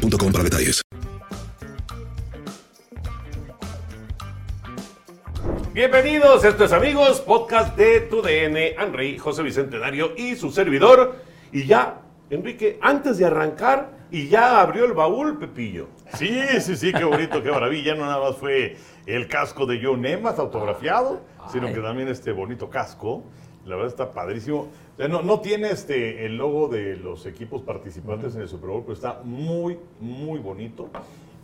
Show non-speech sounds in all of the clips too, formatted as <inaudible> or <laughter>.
boostmobile.com para detalles. Bienvenidos, estos amigos, podcast de tu DN, Henry, José Bicentenario y su servidor. Y ya, Enrique, antes de arrancar, y ya abrió el baúl, Pepillo. Sí, sí, sí, qué bonito, qué maravilla. No nada más fue el casco de Joe Nemas autografiado, sino que también este bonito casco. La verdad está padrísimo. O sea, no, no tiene este, el logo de los equipos participantes en el Super Bowl, pero está muy, muy bonito.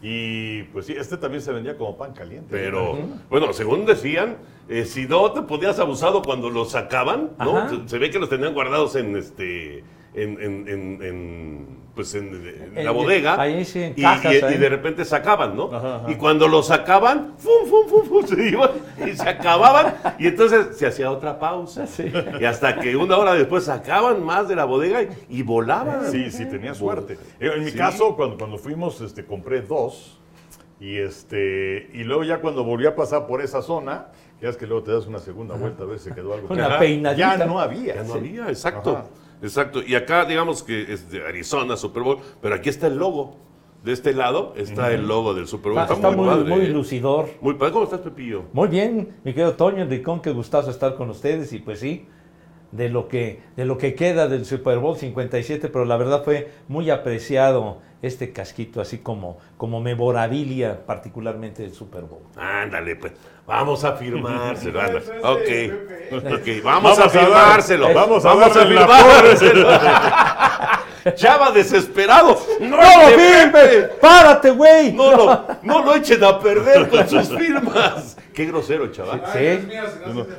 Y pues sí, este también se vendía como pan caliente. Pero, bueno, según decían, eh, si no te podías abusado cuando los sacaban, ¿no? Se ve que los tenían guardados en este. En, en- en- en, pues en, la bodega ahí sí, en y, cajas y- y ahí. de repente sacaban, ¿no? Ajá, ajá. Y cuando los sacaban, ¡fum, fum, fum, fum! <laughs> se iban y se acababan y entonces se hacía otra pausa. Sí. Y hasta que una hora después sacaban más de la bodega y, y volaban. Sí, sí, tenía suerte. En mi Sí. caso, cuando, cuando fuimos, este, compré dos. Y, este, y luego ya cuando volví a pasar por esa zona, ya es que luego te das una segunda vuelta a ver si quedó algo. Una peinadita. Ya no había. Ya no Sí. había, exacto. Ajá. Exacto. Y acá, digamos que es de Arizona, Super Bowl, pero aquí está el logo. De este lado está el logo del Super Bowl. Está, está muy, padre, muy ¿eh? lucidor. Muy padre. ¿Cómo estás, Pepillo? Muy bien, mi querido Toño Enricón, qué gustazo estar con ustedes y pues sí, de lo que, de lo que queda del Super Bowl 57, pero la verdad fue muy apreciado este casquito, así como, como memorabilia particularmente del Super Bowl. Ándale, pues. Vamos a firmárselo. anda. Ok. Ok, vamos, Vamos a a firmárselo. vamos a vamos a darle la firmárselo. ya <laughs> va desesperado. ¡No, ¡No lo metes! ¡Párate, güey! No lo, no lo echen a perder con sus firmas. Qué grosero, chaval. Sí.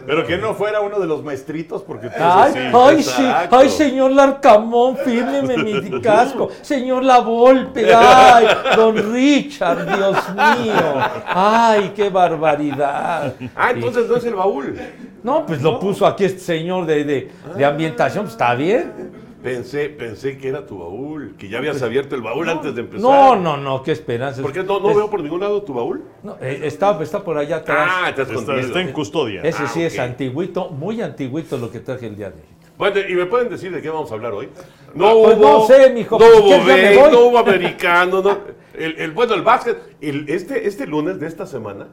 Pero que no fuera uno de los maestritos, porque tú Ay, sí. ay, sí, exacto. ay, señor Larcamón, fírmeme mi <laughs> casco. Señor La Volpe, ay, don Richard, Dios mío. Ay, qué barbaridad. Ah, entonces no es el baúl. No, pues lo puso aquí este señor de, de, de ambientación, pues está bien. Pensé, pensé que era tu baúl, que ya habías abierto el baúl antes de empezar. No, no, no, qué esperanza. ¿Por qué no, no Es- veo por ningún lado tu baúl? no, eh, está, está por allá atrás. Ah, está Está, escondido. está en custodia. Ese ah, sí es antiguito, muy antiguito lo que traje el día de hoy. Bueno, ¿y me pueden decir de qué vamos a hablar hoy? No Pues no sé, mijo, No pues, hubo ¿quieres ya me béis, voy? no hubo americano, no. El, el- bueno, el básquet, el- este, este lunes de esta semana,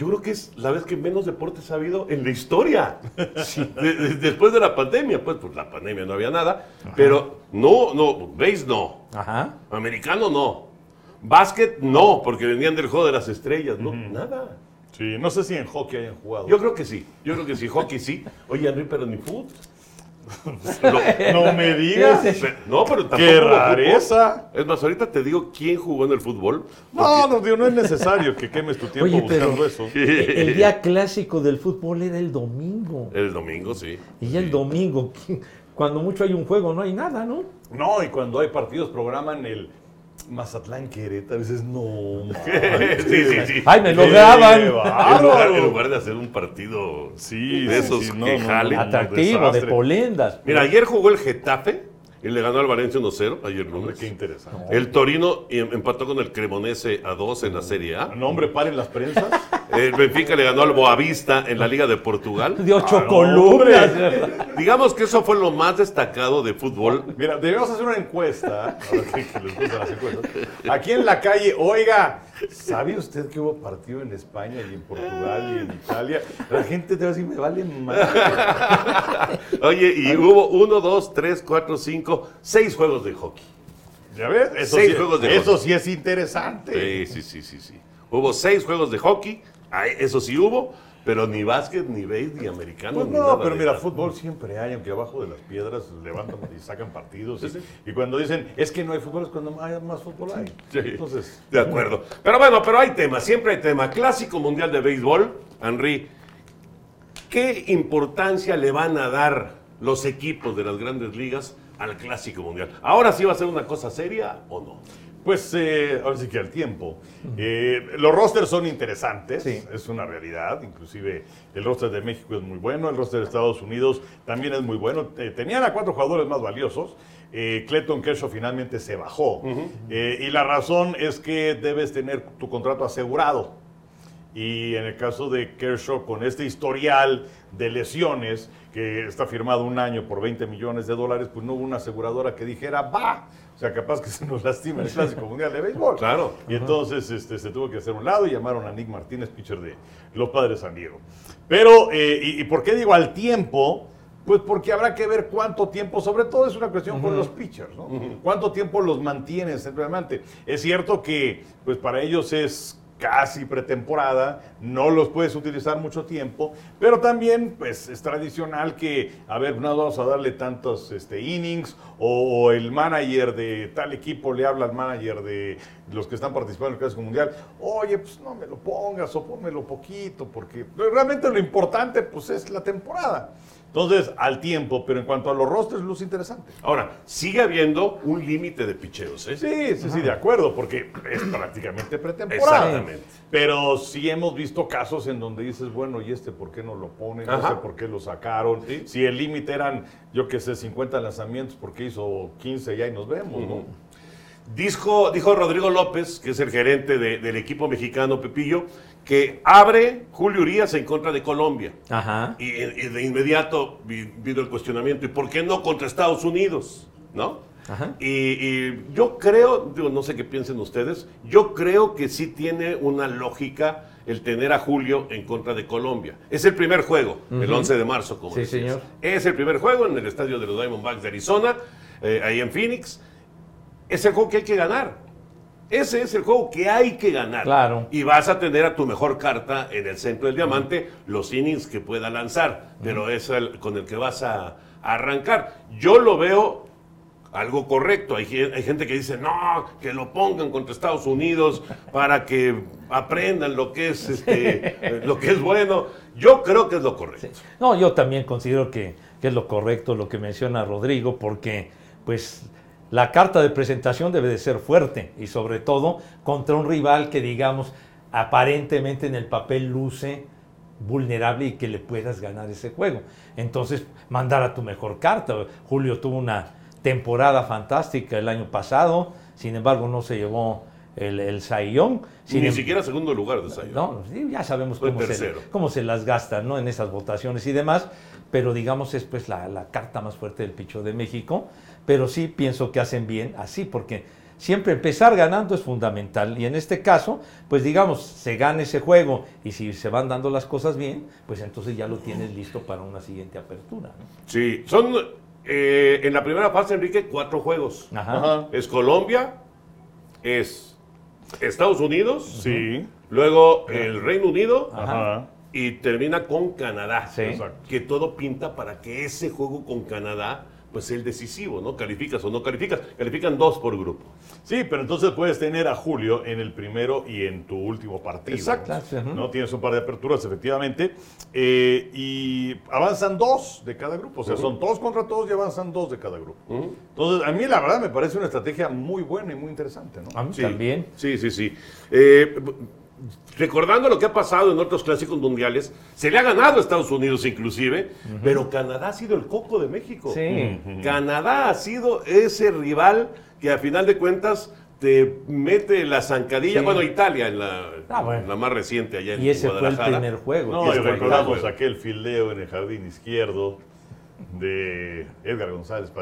yo creo que es la vez que menos deportes ha habido en la historia. De- de- después de la pandemia, pues, pues la pandemia no había nada, pero no, no, béis no, Ajá. americano no, básquet no, porque venían del juego de las estrellas, no, nada. Sí, no sé si en hockey hayan jugado. Yo creo que sí, yo creo que sí, hockey sí. Oye, Henry, pero ni fútbol. No me digas. No, pero tampoco ¡Qué hubo fútbol. rareza! Es más, ahorita te digo quién jugó en el fútbol. No, no, tío, no es necesario que quemes tu tiempo Oye, pero- buscando eso. El día clásico del fútbol era el domingo. El domingo, sí. Y el domingo, <laughs> cuando mucho hay un juego, no hay nada, ¿no? No, y cuando hay partidos programan el Mazatlán Querétaro, a veces no. <laughs> sí, sí, sí. Ay, me lo graban. En lugar, bárbaro. en lugar de hacer un partido Sí, de esos sí, no, que no, jalen. Atractivo, de polendas. Mira, ayer jugó el Getafe y le ganó al Valencia 1-0, ayer Hombre, lunes. qué interesante. El Torino em- empató con el Cremonese a 2 en la Serie A. No, hombre, paren las prensas. El Benfica le ganó al Boavista en la Liga de Portugal. De ocho Ah, columnas. Digamos que eso fue lo más destacado de fútbol. Mira, debemos hacer una encuesta. <laughs> Les gustan las encuestas. Aquí en la calle, oiga, ¿sabe usted que hubo partido en España y en Portugal y en Italia? La gente te va a decir, me vale más. <laughs> Oye, y hubo 1, 2, 3, 4, 5, 6 juegos de hockey. ¿Ya ves? Eso, Seis sí, juegos de eso hockey. sí es interesante. Sí, sí, sí, sí, sí. Hubo 6 juegos de hockey, eso sí hubo, pero ni básquet, ni béis, ni americano. Pues ni no, nada pero mira, nada. fútbol siempre hay, aunque abajo de las piedras levantan y sacan partidos. y- Sí, sí. Y, cuando dicen, es que no hay fútbol, es cuando hay más fútbol hay. Sí. Entonces, De acuerdo. Pero bueno, pero hay tema, siempre hay tema. Clásico Mundial de Béisbol, Henry. ¿Qué importancia le van a dar los equipos de las grandes ligas al Clásico Mundial? ¿Ahora sí va a ser una cosa seria o no? Pues eh, ahora sí que al tiempo. Eh, los rosters son interesantes, Sí. es una realidad. Inclusive el roster de México es muy bueno, el roster de Estados Unidos también es muy bueno. Eh, tenían a cuatro jugadores más valiosos. Eh, Clayton Kershaw finalmente se bajó. Eh, y la razón es que debes tener tu contrato asegurado. Y en el caso de Kershaw, con este historial de lesiones, que está firmado un año por 20 millones de dólares, pues no hubo una aseguradora que dijera, va. O sea, capaz que se nos lastima el Clásico Mundial de Béisbol. Claro. Y entonces este, se tuvo que hacer un lado y llamaron a Nick Martínez, pitcher de los Padres de San Diego. Pero, eh, y, y por qué digo al tiempo? Pues porque habrá que ver cuánto tiempo, sobre todo es una cuestión con los pitchers, ¿no? ¿Cuánto tiempo los mantienes simplemente? Es cierto que, pues para ellos es casi pretemporada, no los puedes utilizar mucho tiempo, pero también pues es tradicional que, a ver, no vamos a darle tantos este, innings o, el manager de tal equipo le habla al manager de los que están participando en el Clásico Mundial, oye, pues no me lo pongas o pónmelo poquito, porque realmente lo importante pues es la temporada. Entonces, al tiempo, pero en cuanto a los rosters, luz interesante. Ahora, sigue habiendo un límite de picheos, ¿eh? Sí, sí, sí, de acuerdo, porque es prácticamente pretemporada. Exactamente. Pero sí hemos visto casos en donde dices, bueno, ¿y este por qué no lo ponen? No sé por qué lo sacaron. Sí. Si el límite eran, yo qué sé, 50 lanzamientos, ¿por qué hizo 15 y ahí nos vemos, no? Dijo, dijo Rodrigo López, que es el gerente de- del equipo mexicano Pepillo, que abre Julio Urias en contra de Colombia. Ajá. Y, y de inmediato vi- vino el cuestionamiento, ¿y por qué no contra Estados Unidos? ¿No? Ajá. Y, y yo creo, digo, no sé qué piensen ustedes, yo creo que sí tiene una lógica el tener a Julio en contra de Colombia. Es el primer juego, el 11 de marzo, como Sí, decías. señor. Es el primer juego en el estadio de los Diamondbacks de Arizona, eh, ahí en Phoenix. Es el juego que hay que ganar. Ese es el juego que hay que ganar. Claro. Y vas a tener a tu mejor carta en el centro del diamante, los innings que pueda lanzar, pero es el con el que vas a, a arrancar. Yo lo veo algo correcto. Hay gente que dice, no, que lo pongan contra Estados Unidos para que aprendan lo que es, este, <laughs> eh, lo que es bueno. Yo creo que es lo correcto. No, yo también considero que, que es lo correcto lo que menciona Rodrigo, porque pues la carta de presentación debe de ser fuerte y sobre todo contra un rival que digamos aparentemente en el papel luce vulnerable y que le puedas ganar ese juego. Entonces, mandar a tu mejor carta. Julio tuvo una temporada fantástica el año pasado, sin embargo no se llevó el, el Young. Sin Ni em- siquiera segundo lugar de Sayo. no, ya sabemos cómo se, cómo se las gastan ¿no? en esas votaciones y demás, pero digamos es pues la, la carta más fuerte del picho de México, pero sí pienso que hacen bien así, porque siempre empezar ganando es fundamental y en este caso, pues digamos, se gana ese juego y si se van dando las cosas bien, pues entonces ya lo tienes listo para una siguiente apertura. ¿no? Sí, son eh, en la primera fase, Enrique, cuatro juegos. Ajá. Ajá. Es Colombia, es Estados Unidos, Sí. luego el Reino Unido Ajá. y termina con Canadá. Sí. Que todo pinta para que ese juego con Canadá pues el decisivo, ¿no? Calificas o no calificas. Califican dos por grupo. Sí, pero entonces puedes tener a Julio en el primero y en tu último partido. Exacto. ¿no? Tienes un par de aperturas, efectivamente. eh, y avanzan dos de cada grupo. O sea, son todos contra todos y avanzan dos de cada grupo. Entonces, a mí la verdad me parece una estrategia muy buena y muy interesante. ¿no? A mí Sí. también. Sí, sí, sí. Eh, recordando lo que ha pasado en otros clásicos mundiales, se le ha ganado a Estados Unidos inclusive, pero Canadá ha sido el coco de México. Sí. Canadá ha sido ese rival que a final de cuentas te mete la zancadilla, Sí. bueno, Italia en la, Ah, bueno. la más reciente allá en Y ese fue el Guadalajara. primer juego. No, recordamos aquel fildeo en el jardín izquierdo de Edgar González.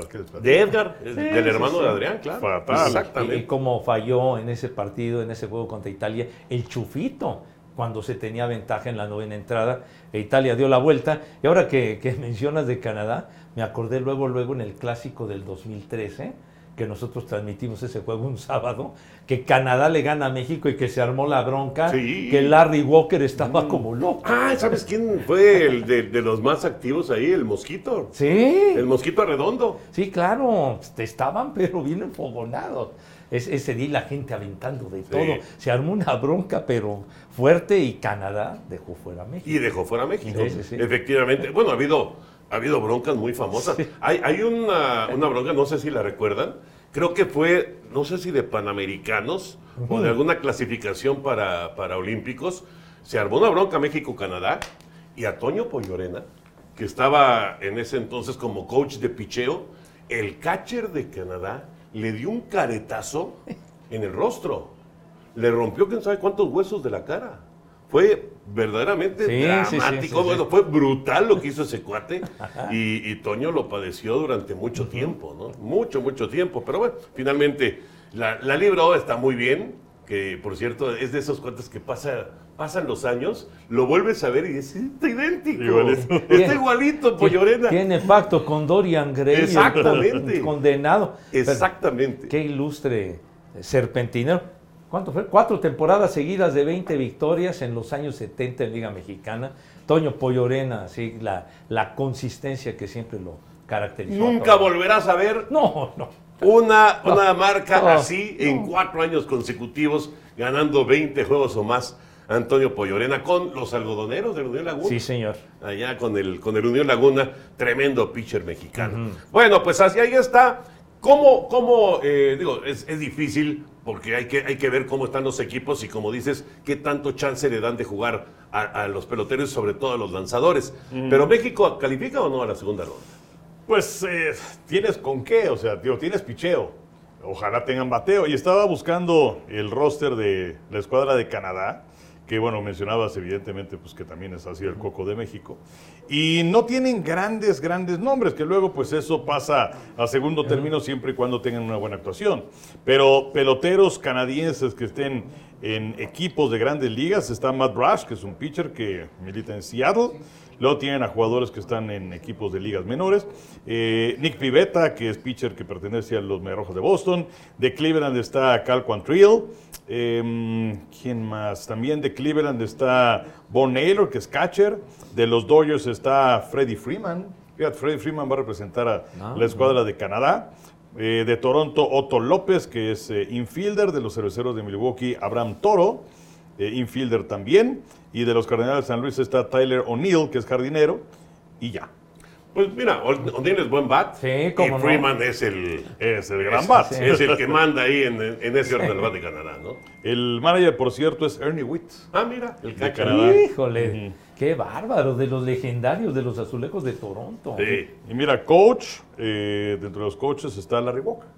De Edgar, del sí, hermano sí. de Adrián, claro. Fatal. Y, y Exactamente. cómo falló en ese partido, en ese juego contra Italia, el chufito, cuando se tenía ventaja en la novena entrada, e Italia dio la vuelta. Y ahora que, que <laughs> mencionas de Canadá, me acordé luego, luego en el clásico del 2013, que nosotros transmitimos ese juego un sábado, que Canadá le gana a México y que se armó la bronca, Sí. que Larry Walker estaba como loco. Ah, ¿sabes quién fue el de, de los más activos ahí? El Mosquito. Sí. El Mosquito Arredondo. Sí, claro, estaban pero bien enfogonados. Es- ese día la gente aventando de todo. Se armó una bronca, pero fuerte y Canadá dejó fuera a México. Y dejó fuera a México. Sí. Efectivamente. Bueno, ha habido, ha habido broncas muy famosas. Hay, hay una, una bronca, no sé si la recuerdan, creo que fue, no sé si de Panamericanos o de alguna clasificación para, para Olímpicos, se armó una bronca México-Canadá y a Toño Pollorena, que estaba en ese entonces como coach de picheo, el catcher de Canadá le dio un caretazo en el rostro. Le rompió quién sabe cuántos huesos de la cara. Fue verdaderamente Sí, dramático, sí, sí. bueno, fue brutal lo que hizo ese cuate <laughs> y, y Toño lo padeció durante mucho tiempo, ¿no? Mucho, mucho tiempo. Pero bueno, finalmente la, la libró, está muy bien, que por cierto es de esos cuates que pasa, pasan los años, lo vuelves a ver y dices, está idéntico, Igualito. está igualito, Pollorena. Tiene pacto con Dorian Gray. Exactamente. Condenado. Pero Exactamente. Qué ilustre serpentinero. ¿Cuánto fue? Cuatro temporadas seguidas de 20 victorias en los años 70 en Liga Mexicana. Toño Pollorena, así, la, la consistencia que siempre lo caracterizó. Nunca volverás a ver No, no. una, una marca no, así en cuatro años consecutivos, ganando 20 juegos o más. Antonio Pollorena con los algodoneros de Unión Laguna. Sí, señor. allá con el, con el Unión Laguna, tremendo pitcher mexicano. Bueno, pues así ahí está. ¿Cómo, cómo eh, digo, es, es difícil porque hay que, hay que ver cómo están los equipos y como dices, qué tanto chance le dan de jugar a, a los peloteros, sobre todo a los lanzadores. Pero México, ¿califica o no a la segunda ronda? Pues eh, tienes con qué, o sea, digo, tienes picheo. Ojalá tengan bateo. Y estaba buscando el roster de la escuadra de Canadá, que bueno, mencionabas evidentemente pues que también es así el coco de México. Y no tienen grandes, grandes nombres, que luego pues eso pasa a segundo término siempre y cuando tengan una buena actuación. Pero peloteros canadienses que estén en equipos de grandes ligas, está Matt Brash, que es un pitcher que milita en Seattle. Luego tienen a jugadores que están en equipos de ligas menores. Eh, Nick Pivetta, que es pitcher que pertenece a los Mediarrojos de Boston. De Cleveland está Cal Quantrill. Eh, ¿Quién más? También de Cleveland está Bon Naylor, que es catcher. De los Dodgers está Freddie Freeman. Fíjate, Freddie Freeman va a representar a Ah, la escuadra de Canadá. Eh, de Toronto, Otto López, que es eh, infielder. De los cerveceros de Milwaukee, Abraham Toro eh, infielder también. Y de los Cardenales de San Luis está Tyler O'Neill, que es jardinero. Y ya. Pues mira, O'Neill es buen bat. Sí, cómo y no. Freeman es el, Es el gran es, bat. es el que manda ahí en, en ese orden del bat de Canadá, ¿no? El manager, por cierto, es Ernie Witt. Ah, mira, el De. Canadá. Híjole, qué bárbaro, de los legendarios de los azulejos de Toronto. Sí. Y mira, coach, eh, dentro de los coaches está Larry Boca.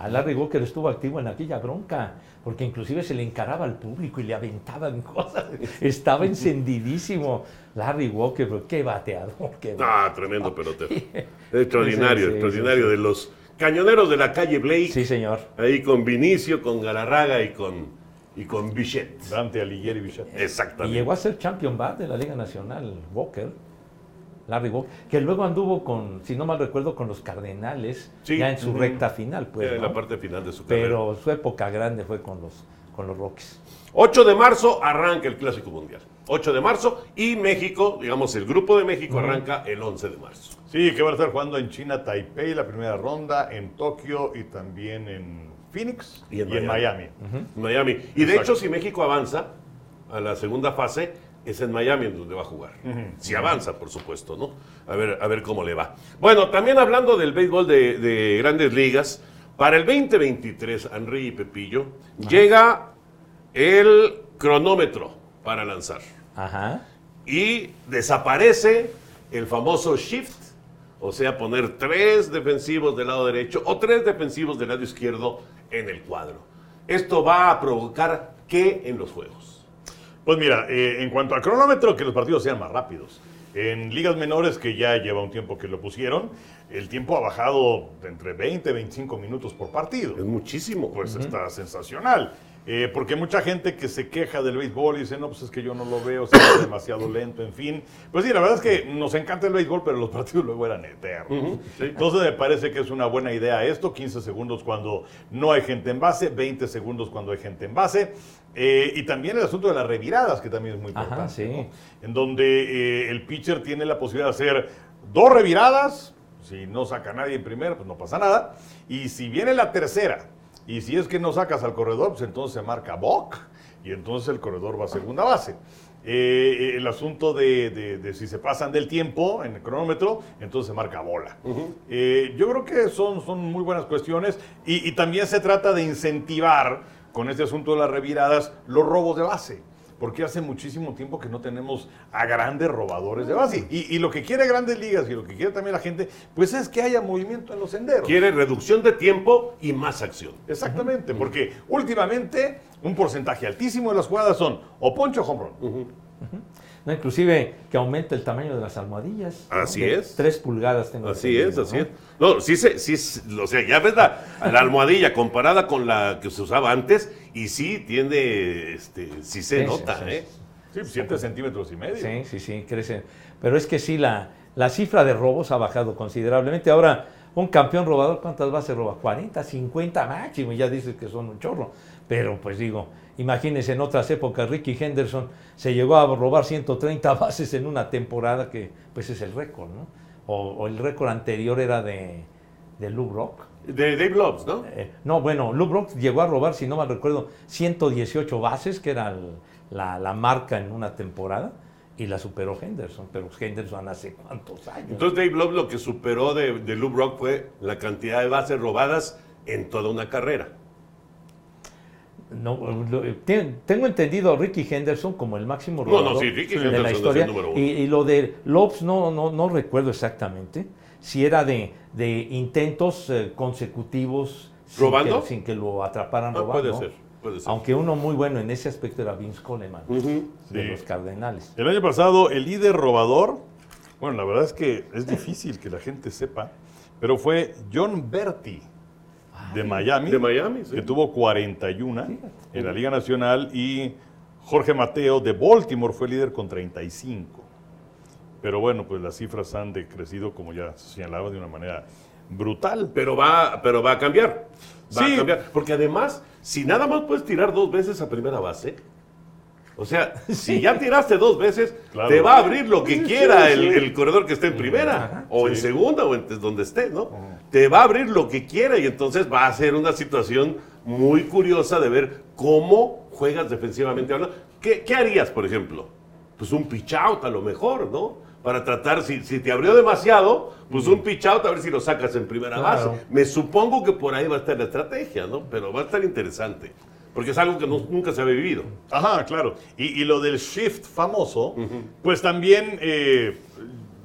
A Larry Walker estuvo activo en aquella bronca, porque inclusive se le encaraba al público y le aventaban <laughs> cosas. Estaba encendidísimo. Larry Walker, pero qué bateador, qué Ah, tremendo pelotero. Extraordinario, Sí, sí, extraordinario. sí, sí. De los cañoneros de la calle Blake. Sí, señor. Ahí con Vinicio, con Galarraga y con, y con Bichette. Dante Alighieri Bichette. Y Exactamente. llegó a ser champion bat de la Liga Nacional, Walker. Larry Walker, que luego anduvo con, si no mal recuerdo, con los Cardenales, Sí. ya en su recta final, pues. en ¿no? la parte final de su carrera. Pero su época grande fue con los, con los Rockies. 8 de marzo arranca el Clásico Mundial. 8 de marzo y México, digamos, el grupo de México arranca el 11 de marzo. Sí, que van a estar jugando en China, Taipei, la primera ronda, en Tokio y también en Phoenix Y en en Miami. Miami. Miami. Y de hecho, si México avanza a la segunda fase, es en Miami en donde va a jugar. Si avanza, por supuesto, ¿no? A ver, a ver cómo le va. Bueno, también hablando del béisbol de, de grandes ligas, para el 2023, Henry y Pepillo, llega el cronómetro para lanzar. Ajá. y desaparece el famoso shift, o sea, poner tres defensivos del lado derecho o tres defensivos del lado izquierdo en el cuadro. Esto va a provocar qué en los juegos. Pues mira, eh, en cuanto al cronómetro, que los partidos sean más rápidos. En ligas menores, que ya lleva un tiempo que lo pusieron, el tiempo ha bajado de entre 20 y 25 minutos por partido. Es muchísimo. Pues está sensacional. Eh, porque mucha gente que se queja del béisbol y dice, no, pues es que yo no lo veo, se demasiado lento, en fin. Pues sí, la verdad es que nos encanta el béisbol, pero los <laughs> partidos luego eran eternos. Entonces me parece que es una buena idea esto, 15 segundos cuando no hay gente en base, 20 segundos cuando hay gente en base. Eh, y también el asunto de las reviradas, que también es muy Ajá, importante. sí. ¿no? En donde eh, el pitcher tiene la posibilidad de hacer dos reviradas, si no saca a nadie en primera, pues no pasa nada. Y si viene la tercera, y si es que no sacas al corredor, pues entonces se marca Bock y entonces el corredor va a segunda base. eh, el asunto de, de- de si se pasan del tiempo en el cronómetro, entonces se marca bola. Eh, yo creo que son, son muy buenas cuestiones y, y también se trata de incentivar con este asunto de las reviradas los robos de base. Porque hace muchísimo tiempo que no tenemos a grandes robadores de base. Y, y lo que quiere Grandes Ligas y lo que quiere también la gente, pues es que haya movimiento en los senderos. Quiere reducción de tiempo y más acción. Exactamente, porque últimamente un porcentaje altísimo de las jugadas son o poncho o home run. No, inclusive que aumente el tamaño de las almohadillas. Así es. Tres pulgadas tengo Así es, así ¿no? es. No, sí, se, sí, es- o sea, ya ves la, la almohadilla comparada con la que se usaba antes y sí tiene, este, sí se Sí, nota, sí, sí, ¿eh? Sí, 7 centímetros y medio. Sí, sí, sí, crece. Pero es que sí, la, la cifra de robos ha bajado considerablemente. Ahora, un campeón robador, ¿cuántas bases roba? 40, 50 máximo, y ya dices que son un chorro. Pero pues digo, imagínense en otras épocas, Ricky Henderson se llegó a robar 130 bases en una temporada, que pues es el récord, ¿no? O, o el récord anterior era de, de Lou Brock. De Dave Loves, ¿no? Eh, no, bueno, Lou Brock llegó a robar, si no mal recuerdo, 118 bases, que era el- la, la marca en una temporada, y la superó Henderson. Pero Henderson hace cuántos años. Entonces Dave Loves lo que superó de, de Lou Brock fue la cantidad de bases robadas en toda una carrera. No, lo- tengo entendido a Ricky Henderson como el máximo No, no, robador sí, Ricky de Henderson la es el historia. número uno. Y, y lo de Lopes no, no, no recuerdo exactamente si era de, de intentos eh, consecutivos sin ¿Robando? que, sin que lo atraparan Ah, robando. puede ser, puede ser. Aunque uno muy bueno en ese aspecto era Vince Coleman, de Sí. los Cardenales. El año pasado, el líder robador, bueno, la verdad es que es difícil que la gente sepa, pero fue John Berti de Miami, De Miami, sí. que tuvo 41 en la Liga Nacional y Jorge Mateo de Baltimore fue líder con 35. Pero bueno, pues las cifras han decrecido, como ya se señalaba, de una manera brutal. Pero va, pero va a cambiar. Va Sí. a cambiar. Porque además, si nada más puedes tirar dos veces a primera base, o sea, <laughs> si ya tiraste dos veces, Claro. te va a abrir lo que quiera el, el corredor que esté en primera, o en segunda, o en donde esté, ¿no? Te va a abrir lo que quiera y entonces va a ser una situación muy curiosa de ver cómo juegas defensivamente hablando. ¿Qué, qué harías, por ejemplo? Pues un pitch out a lo mejor, ¿no? Para tratar, si, si te abrió demasiado, pues un pitch out a ver si lo sacas en primera Claro. base. Me supongo que por ahí va a estar la estrategia, ¿no? Pero va a estar interesante. Porque es algo que no- nunca se había vivido. Ajá, claro. Y, y lo del shift famoso, pues también eh,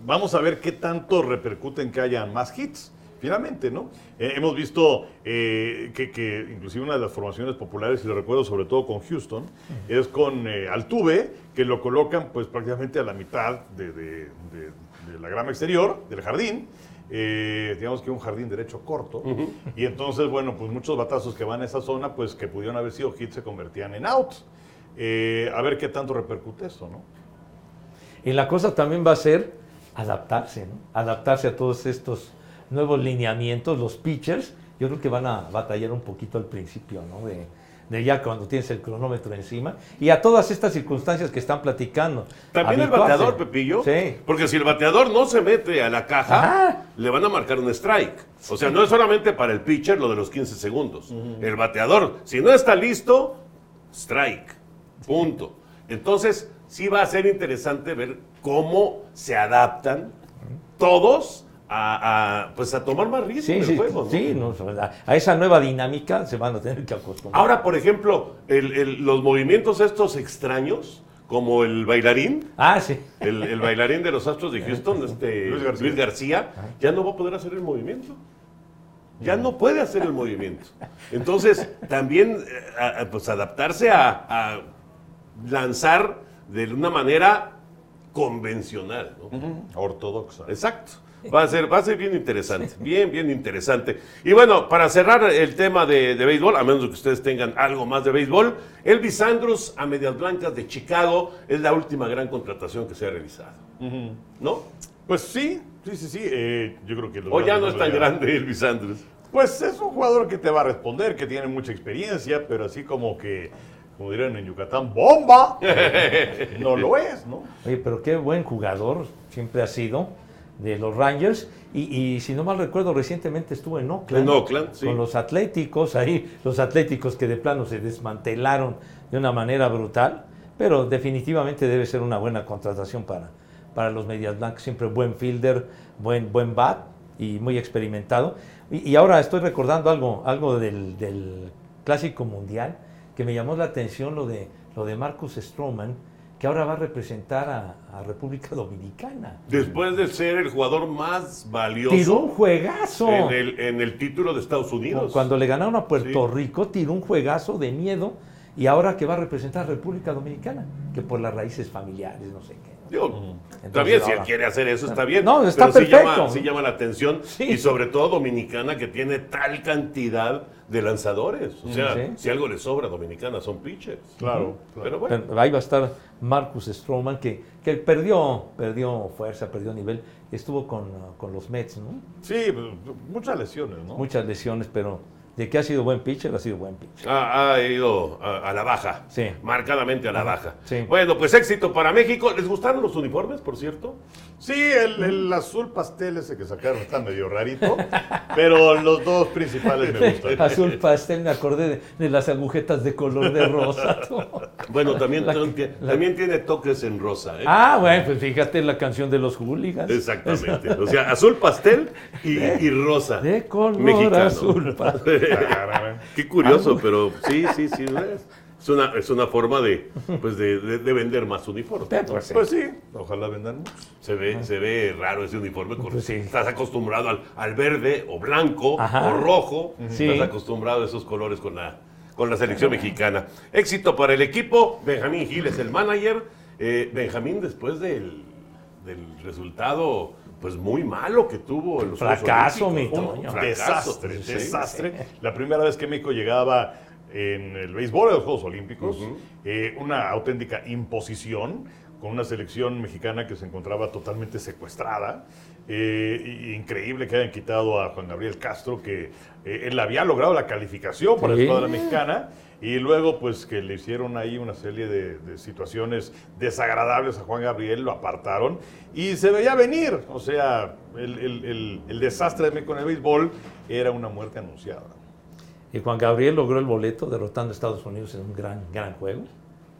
vamos a ver qué tanto repercute en que haya más hits. Finalmente, ¿no? Eh, hemos visto eh, que, que inclusive una de las formaciones populares, y lo recuerdo sobre todo con Houston, es con eh, Altuve, que lo colocan pues prácticamente a la mitad de, de- de- de la grama exterior, del jardín, eh, digamos que un jardín derecho corto, y entonces, bueno, pues muchos batazos que van a esa zona, pues que pudieron haber sido hits, se convertían en outs. Eh, a ver qué tanto repercute eso, ¿no? Y la cosa también va a ser adaptarse, ¿no? Adaptarse a todos estos nuevos lineamientos, los pitchers. Yo creo que van a batallar un poquito al principio, ¿no? De, de ya cuando tienes el cronómetro encima. Y a todas estas circunstancias que están platicando. También el bateador, Pepillo. Sí. Porque si el bateador no se mete a la caja, Ajá. le van a marcar un strike. O sea, no es solamente para el pitcher lo de los 15 segundos. El bateador, si no está listo, strike. Punto. Entonces, sí va a ser interesante ver cómo se adaptan todos a, a, pues a tomar más ritmo Sí, del sí, juego. ¿no? sí, no, a, a esa nueva dinámica se van a tener que acostumbrar. Ahora, por ejemplo, el- el- los movimientos estos extraños, como el bailarín, ah, sí. el, el bailarín de los Astros de <laughs> Houston, este, Luis Luis, García. Ya no va a poder hacer el movimiento. Ya no puede hacer el movimiento. Entonces, también eh, a- a, pues, adaptarse a, a lanzar de una manera convencional. ¿no? Ortodoxa. Exacto. Va a ser, va a ser bien interesante, bien, bien interesante. Y bueno, para cerrar el tema de, de béisbol, a menos que ustedes tengan algo más de béisbol, Elvis Andrus a Medias Blancas de Chicago es la última gran contratación que se ha realizado. ¿No? Pues sí, sí, sí, sí. eh, yo creo que los O ya no es tan grande Elvis Andrus. Pues es un jugador que te va a responder, que tiene mucha experiencia, pero así como que, como dirían en Yucatán, ¡bomba! <laughs> no lo es, ¿no? Oye, pero qué buen jugador siempre ha sido de los Rangers. Y, y si no mal recuerdo, recientemente estuvo en Oakland. En Oakland, sí. Con los Atléticos, ahí, los Atléticos que de plano se desmantelaron de una manera brutal. pero definitivamente debe ser una buena contratación para, para los Medias Blancas. Siempre buen fielder, buen, buen bat y muy experimentado. Y, y ahora estoy recordando algo, algo del, del Clásico Mundial que me llamó la atención, lo de, lo de Marcus Stroman, que ahora va a representar a, a República <laughs> Dominicana. Después de ser el jugador más valioso Tiró un juegazo. en el, en el título de Estados Unidos. Cuando le ganaron a Puerto Sí. Rico, tiró un juegazo de miedo y ahora que va a representar a República Dominicana, que por las raíces familiares, no sé qué. Digo, Entonces, está bien, si él quiere hacer eso, está bien. No, está pero sí perfecto. llama, sí llama la atención. Sí. Y sobre todo Dominicana, que tiene tal cantidad de lanzadores. O sea, Sí. si algo le sobra a Dominicana, son pitchers. Claro, claro. Pero bueno, Pero ahí va a estar Marcus Stroman, que, que perdió, perdió fuerza, perdió nivel. Estuvo con, con los Mets, ¿no? Sí, muchas lesiones, ¿no? Muchas lesiones, pero de que ha sido buen pitcher, ha sido buen pitcher. ha, ha ido a, a la baja. Sí. Marcadamente a la baja. Sí. Bueno, pues éxito para México. ¿Les gustaron los uniformes, por cierto? Sí, el, el azul pastel ese que sacaron está medio rarito, <laughs> pero los dos principales me gustan. Azul pastel, me acordé de, de las agujetas de color de rosa. <laughs> Bueno, también, La- también, la- también tiene toques en rosa. ¿eh? ah, bueno, pues fíjate la canción de los hooligans. Exactamente. O sea, azul pastel y, y rosa. De color Mexicano. azul pastel. <laughs> <laughs> Qué curioso, pero sí, sí, sí. ¿ves? Es una, es una forma de, pues de, de- de vender más uniformes. ¿no? pues sí. Pues sí, ojalá vendan muchos. Se ve, se ve raro ese uniforme. con- Pues sí. Estás acostumbrado al, al verde o blanco Ajá. o rojo. Sí. Estás acostumbrado a esos colores con la, con la selección mexicana. Éxito para el equipo. Benjamín Gil es el manager. Eh, Benjamín, después del, del resultado pues muy malo que tuvo en los Juegos Fracaso, mi. Toño. Desastre, Sí. desastre. La primera vez que México llegaba en el béisbol de los Juegos Olímpicos, eh, una auténtica imposición con una selección mexicana que se encontraba totalmente secuestrada. Eh, increíble que hayan quitado a Juan Gabriel Castro, que eh, él había logrado la calificación para la Sí. escuadra mexicana. Y luego, pues, que le hicieron ahí una serie de, de situaciones desagradables a Juan Gabriel, lo apartaron y se veía venir. O sea, el, el- el- el desastre de México en el béisbol era una muerte anunciada. Y Juan Gabriel logró el boleto derrotando a Estados Unidos en un gran, gran juego.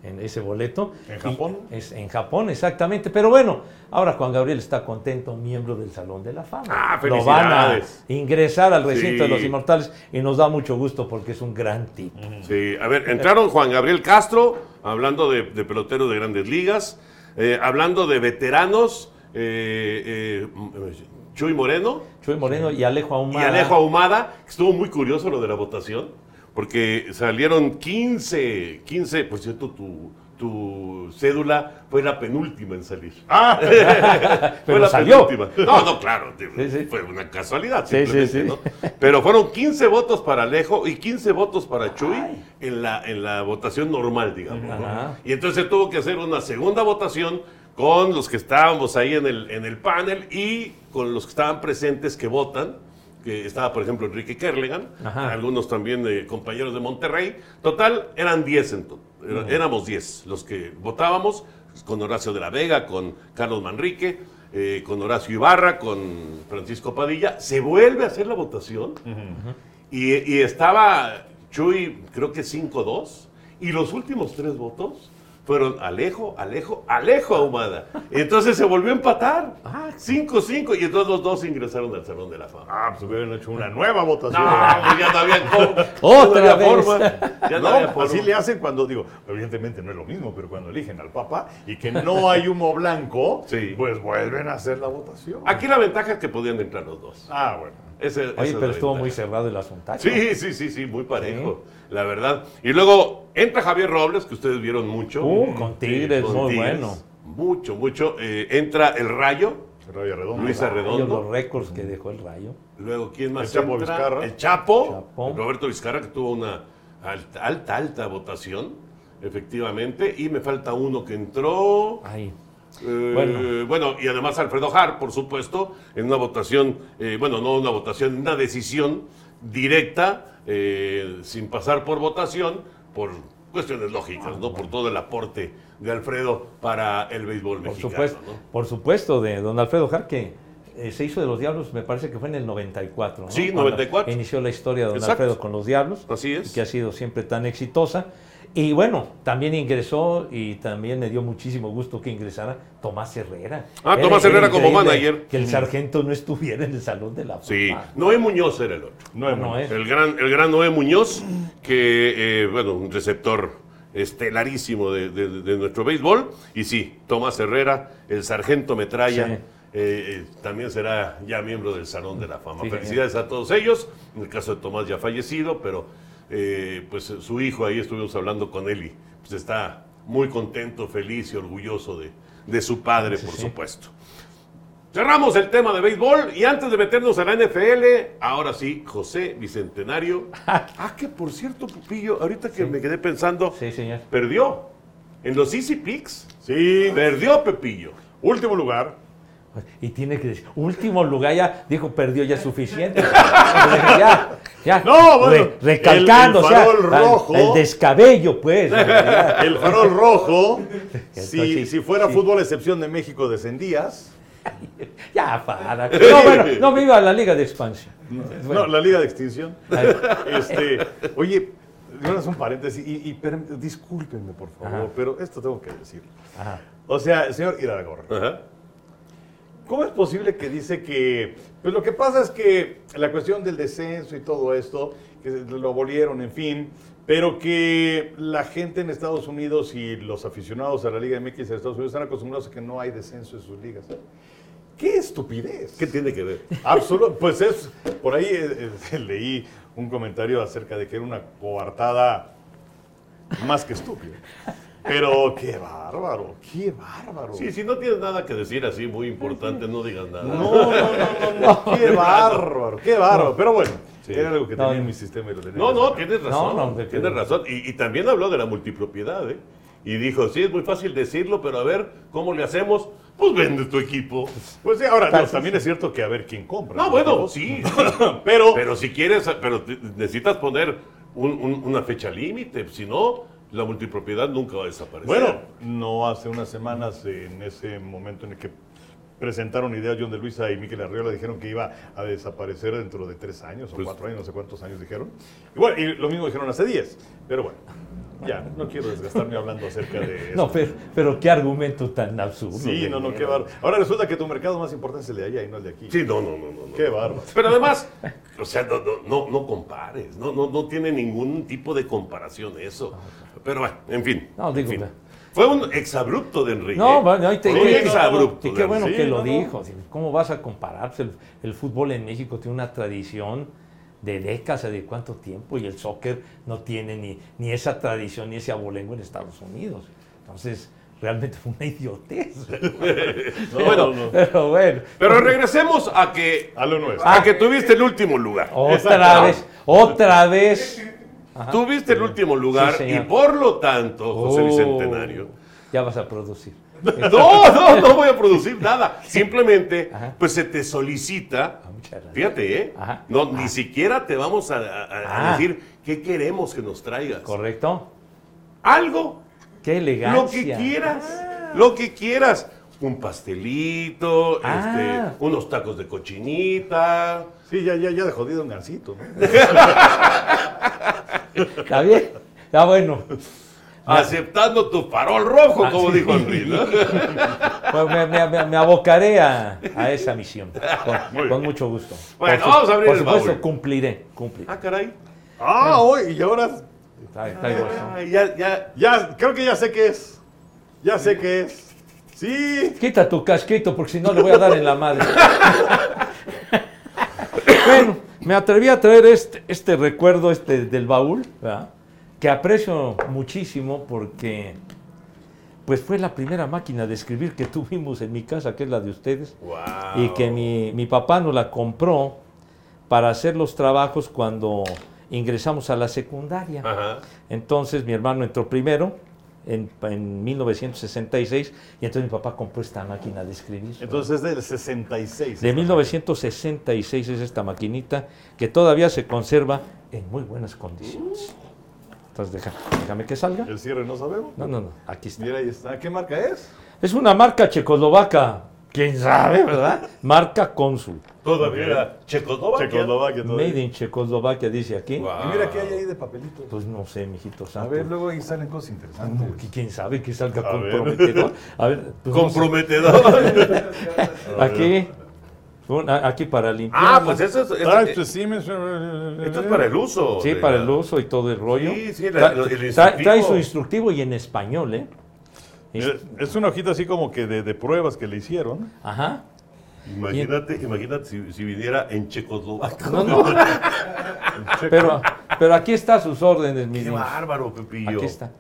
En ese boleto. ¿En Y Japón? es en Japón, exactamente. Pero bueno, ahora Juan Gabriel está contento, miembro del Salón de la Fama. Ah, Lo van a ingresar al recinto Sí. de los inmortales y nos da mucho gusto porque es un gran tipo. Sí, a ver, entraron Juan Gabriel Castro, hablando de, de peloteros de grandes ligas, eh, hablando de veteranos, eh, eh, Chuy Moreno Chuy Moreno y Alejo y Ahumada. Alejo Ahumada, que estuvo muy curioso lo de la votación, porque salieron 15, 15, por cierto, tu, tu cédula fue la penúltima en salir. Ah, <laughs> Fue <laughs> la salió. penúltima. No, no, claro, Sí, sí. fue una casualidad Sí, sí, simplemente, sí. ¿no? Pero fueron 15 votos para Alejo y 15 votos para Chuy en la, en la votación normal, digamos. Y entonces tuvo que hacer una segunda votación con los que estábamos ahí en el, en el panel y con los que estaban presentes que votan, que estaba, por ejemplo, Enrique Kerlegan, Ajá. algunos también compañeros de Monterrey. Total, eran 10 en era- Éramos 10 los que votábamos, con Horacio de la Vega, con Carlos Manrique, eh, con Horacio Ibarra, con Francisco Padilla. Se vuelve a hacer la votación y, y estaba Chuy, creo que 5-2, y los últimos tres votos fueron Alejo, Alejo, Alejo Ahumada. Entonces se volvió a empatar. 5-5, y entonces los dos ingresaron al Salón de la Fama. ah, pues hubieran hecho una nueva votación. No, pues ya no había, <laughs> Otra vez. forma. Ya no, No, había forma. así le hacen cuando digo, evidentemente no es lo mismo, pero cuando eligen al Papa y que no hay humo blanco, Sí. pues vuelven a hacer la votación. Aquí la ventaja es que podían entrar los dos. Ah, bueno. Ese- Oye, es pero estuvo ventaja. muy cerrado el asunto. Sí, sí, sí, sí, muy parejo, la verdad. Y luego entra Javier Robles, que ustedes vieron mucho. Uh, con Tigres, muy bueno. Mucho, mucho. Eh, entra el Rayo, El Rayo Redondo. Luis Arredondo. los récords que dejó el Rayo. Luego, ¿quién más El Chapo entra? Vizcarra. El Chapo, Chapo. Roberto Vizcarra, que tuvo una alta, alta, alta votación, efectivamente. Y me falta uno que entró. Ay, Eh, Bueno. bueno. y además Alfredo Har, por supuesto, en una votación, eh, bueno, no una votación, una decisión directa, eh, sin pasar por votación, por cuestiones lógicas, ¿no? Por todo el aporte de Alfredo para el béisbol por mexicano, supuesto, ¿no? por supuesto, de don Alfredo Jar, que eh, se hizo de los Diablos, me parece que fue en el 94. ¿no? Sí, Cuando 94. Inició la historia de Don Exacto. Alfredo con los Diablos. Así es. Que ha sido siempre tan exitosa. Y bueno, también ingresó y también me dio muchísimo gusto que ingresara Tomás Herrera. Ah, Era- Tomás era Herrera como manager. Que el sargento no estuviera en el Salón de la Fama. Sí, Noé Muñoz era el otro. No es No es. El gran, el gran Noé Muñoz, que, eh, bueno, un receptor estelarísimo de, de- de nuestro béisbol. Y sí, Tomás Herrera, el sargento Metralla, Sí. eh, eh, también será ya miembro del Salón de la Fama. Sí, Felicidades a todos ellos. En el caso de Tomás ya fallecido, pero eh, pues su hijo ahí estuvimos hablando con él y pues está muy contento, feliz y orgulloso de, de su padre, Sí, por sí. supuesto. Cerramos el tema de béisbol y antes de meternos a la NFL, ahora sí, José Bicentenario. <laughs> Ah, que por cierto, Pupillo, ahorita que me quedé pensando, señor. perdió. En los Easy Picks, Sí, perdió Pepillo. último lugar. Y tiene que decir, último lugar ya, dijo, perdió ya suficiente. <laughs> ya, ya. No, bueno, recalcando, el- el o sea, farol rojo. el descabello, pues. <laughs> El farol rojo. <laughs> Entonces, si, si fuera sí. fútbol excepción de México, descendías. Ya, para. No, bueno, no viva la Liga de Expansión. No, la Liga de Extinción. Este, oye, ahora es un paréntesis y, y discúlpenme, por favor, Ajá. pero esto tengo que decirlo. Ajá. O sea, señor Iragorri, Ajá. ¿Cómo es posible que dice que, pues lo que pasa es que la cuestión del descenso y todo esto, que lo abolieron, en fin, pero que la gente en Estados Unidos y los aficionados a la Liga MX en Estados Unidos están acostumbrados a que no hay descenso en sus ligas? ¡Qué estupidez! ¿Qué tiene que ver? Absoluto, pues es, por ahí eh, eh, <laughs> leí un comentario acerca de que era una coartada más que estúpida. Pero qué bárbaro, qué bárbaro. Sí, si no tienes nada que decir así muy importante, no digas nada. No, no, no, no, no, <laughs> qué bárbaro, qué bárbaro. Pero bueno, Sí. era algo que No, tenía en mi sistema y lo tenía. No, no, tienes razón. No, no, de- tienes razón. Y, y también habló de la multipropiedad, ¿eh? Y dijo, sí, es muy fácil decirlo, pero a ver, ¿cómo le hacemos? Pues vende tu equipo. Pues sí, ahora, no, también es cierto que a ver quién compra. No, bueno, sí. Pero, Pero si quieres, pero necesitas poner un- un- una fecha límite, si no, la multipropiedad nunca va a desaparecer. Bueno, no hace unas semanas, en ese momento en el que presentaron ideas John de Luisa y Miquel Arriola, dijeron que iba a desaparecer dentro de tres años o Pues- cuatro años, no sé cuántos años dijeron. Y bueno, y lo mismo dijeron hace diez. Pero bueno, ya, no quiero desgastarme hablando acerca de <laughs> eso. No, pero, pero qué argumento tan absurdo. sí, no, no, qué bárbaro. Ahora resulta que tu mercado más importante es el de allá y no el de aquí. Sí, no, no, no, no. no. Qué bárbaro. Pero además, o sea, no, no, no, no compares, no, no, no tiene ningún tipo de comparación eso. Pero bueno, en fin. No, en digo, fin. Fue un exabrupto de Enrique. No, bueno, y te- un qué- exabrupto. y qué bueno que lo no, no. dijo. ¿Cómo vas a compararse? El, el fútbol en México tiene una tradición de décadas, de cuánto tiempo, y el soccer no tiene ni, ni esa tradición ni ese abolengo en Estados Unidos. Entonces, realmente fue una idiotez. <laughs> No, Bueno, no, no. Pero bueno, Pero regresemos a que, A lo nuestro. a que tuviste el último lugar. otra Exacto. vez, otra vez. Tuviste el último lugar Sí, y por lo tanto, José Oh, Bicentenario. Ya vas a producir. <laughs> No, no, no voy a producir nada. Simplemente, Ajá. pues se te solicita. Ah, muchas gracias. Fíjate, ¿eh? Ajá. No, ni siquiera te vamos a, a- a Ah. decir qué queremos que nos traigas. ¿Correcto? Algo, Qué elegancia. lo que quieras, lo que quieras. Un pastelito, Ah. este, unos tacos de cochinita. Sí, ya, ya, ya de jodido un gancito, ¿no? <laughs> ¿Está bien? Está bueno. Aceptando tu farol rojo, Ah, como sí. dijo Henry, ¿no? <laughs> Pues me, me- abocaré a, a esa misión. Con, mucho gusto. Bueno, su- vamos a abrir Por el supuesto, baúl. cumpliré. cumpliré. Ah, caray. Ah, hoy, y ahora eso. Ay, ya, ya. ya, creo que ya sé qué es. Ya sé qué es. Sí, Quita tu casquito porque si no le voy a dar en la madre. <laughs> bueno, me atreví a traer este, este recuerdo este del baúl, ¿verdad? que aprecio muchísimo porque pues fue la primera máquina de escribir que tuvimos en mi casa, que es la de ustedes, Wow. y que mi, mi papá nos la compró para hacer los trabajos cuando ingresamos a la secundaria. Ajá. Entonces mi hermano entró primero en, en 1966 y entonces mi papá compró esta máquina de escribir. entonces es del 66. de 1966 es esta maquinita que todavía se conserva en muy buenas condiciones. Entonces deja- déjame que salga. El cierre no sabemos. No, no, no, aquí está. Mira, ahí está. ¿Qué marca es? Es una marca checoslovaca. Quién sabe, ¿verdad? Marca Cónsul. Todavía era Checoslovaquia. Checoslovaquia todavía. Made in Checoslovaquia, dice aquí. Y mira qué hay ahí de papelitos. Pues no sé, mijito A santo. ver, luego ahí salen cosas No, interesantes. que ¿Quién sabe que salga A ver. comprometedor? A ver, pues, no sé. Comprometedor. <laughs> aquí, a- aquí para limpiar. ah, pues eso es. Ah, eh, me- esto es para el uso. Sí, para la- el uso y todo el rollo. Sí, sí, la- el instructivo. trae su instructivo y en español, ¿eh? Es, es una hojita así como que de, de pruebas que le hicieron. Ajá. Imagínate, imagínate si, si viniera en Checoslovaquia. No, no. <laughs> Pero, pero aquí está sus órdenes, mi Qué bárbaro, Pepillo. Aquí está.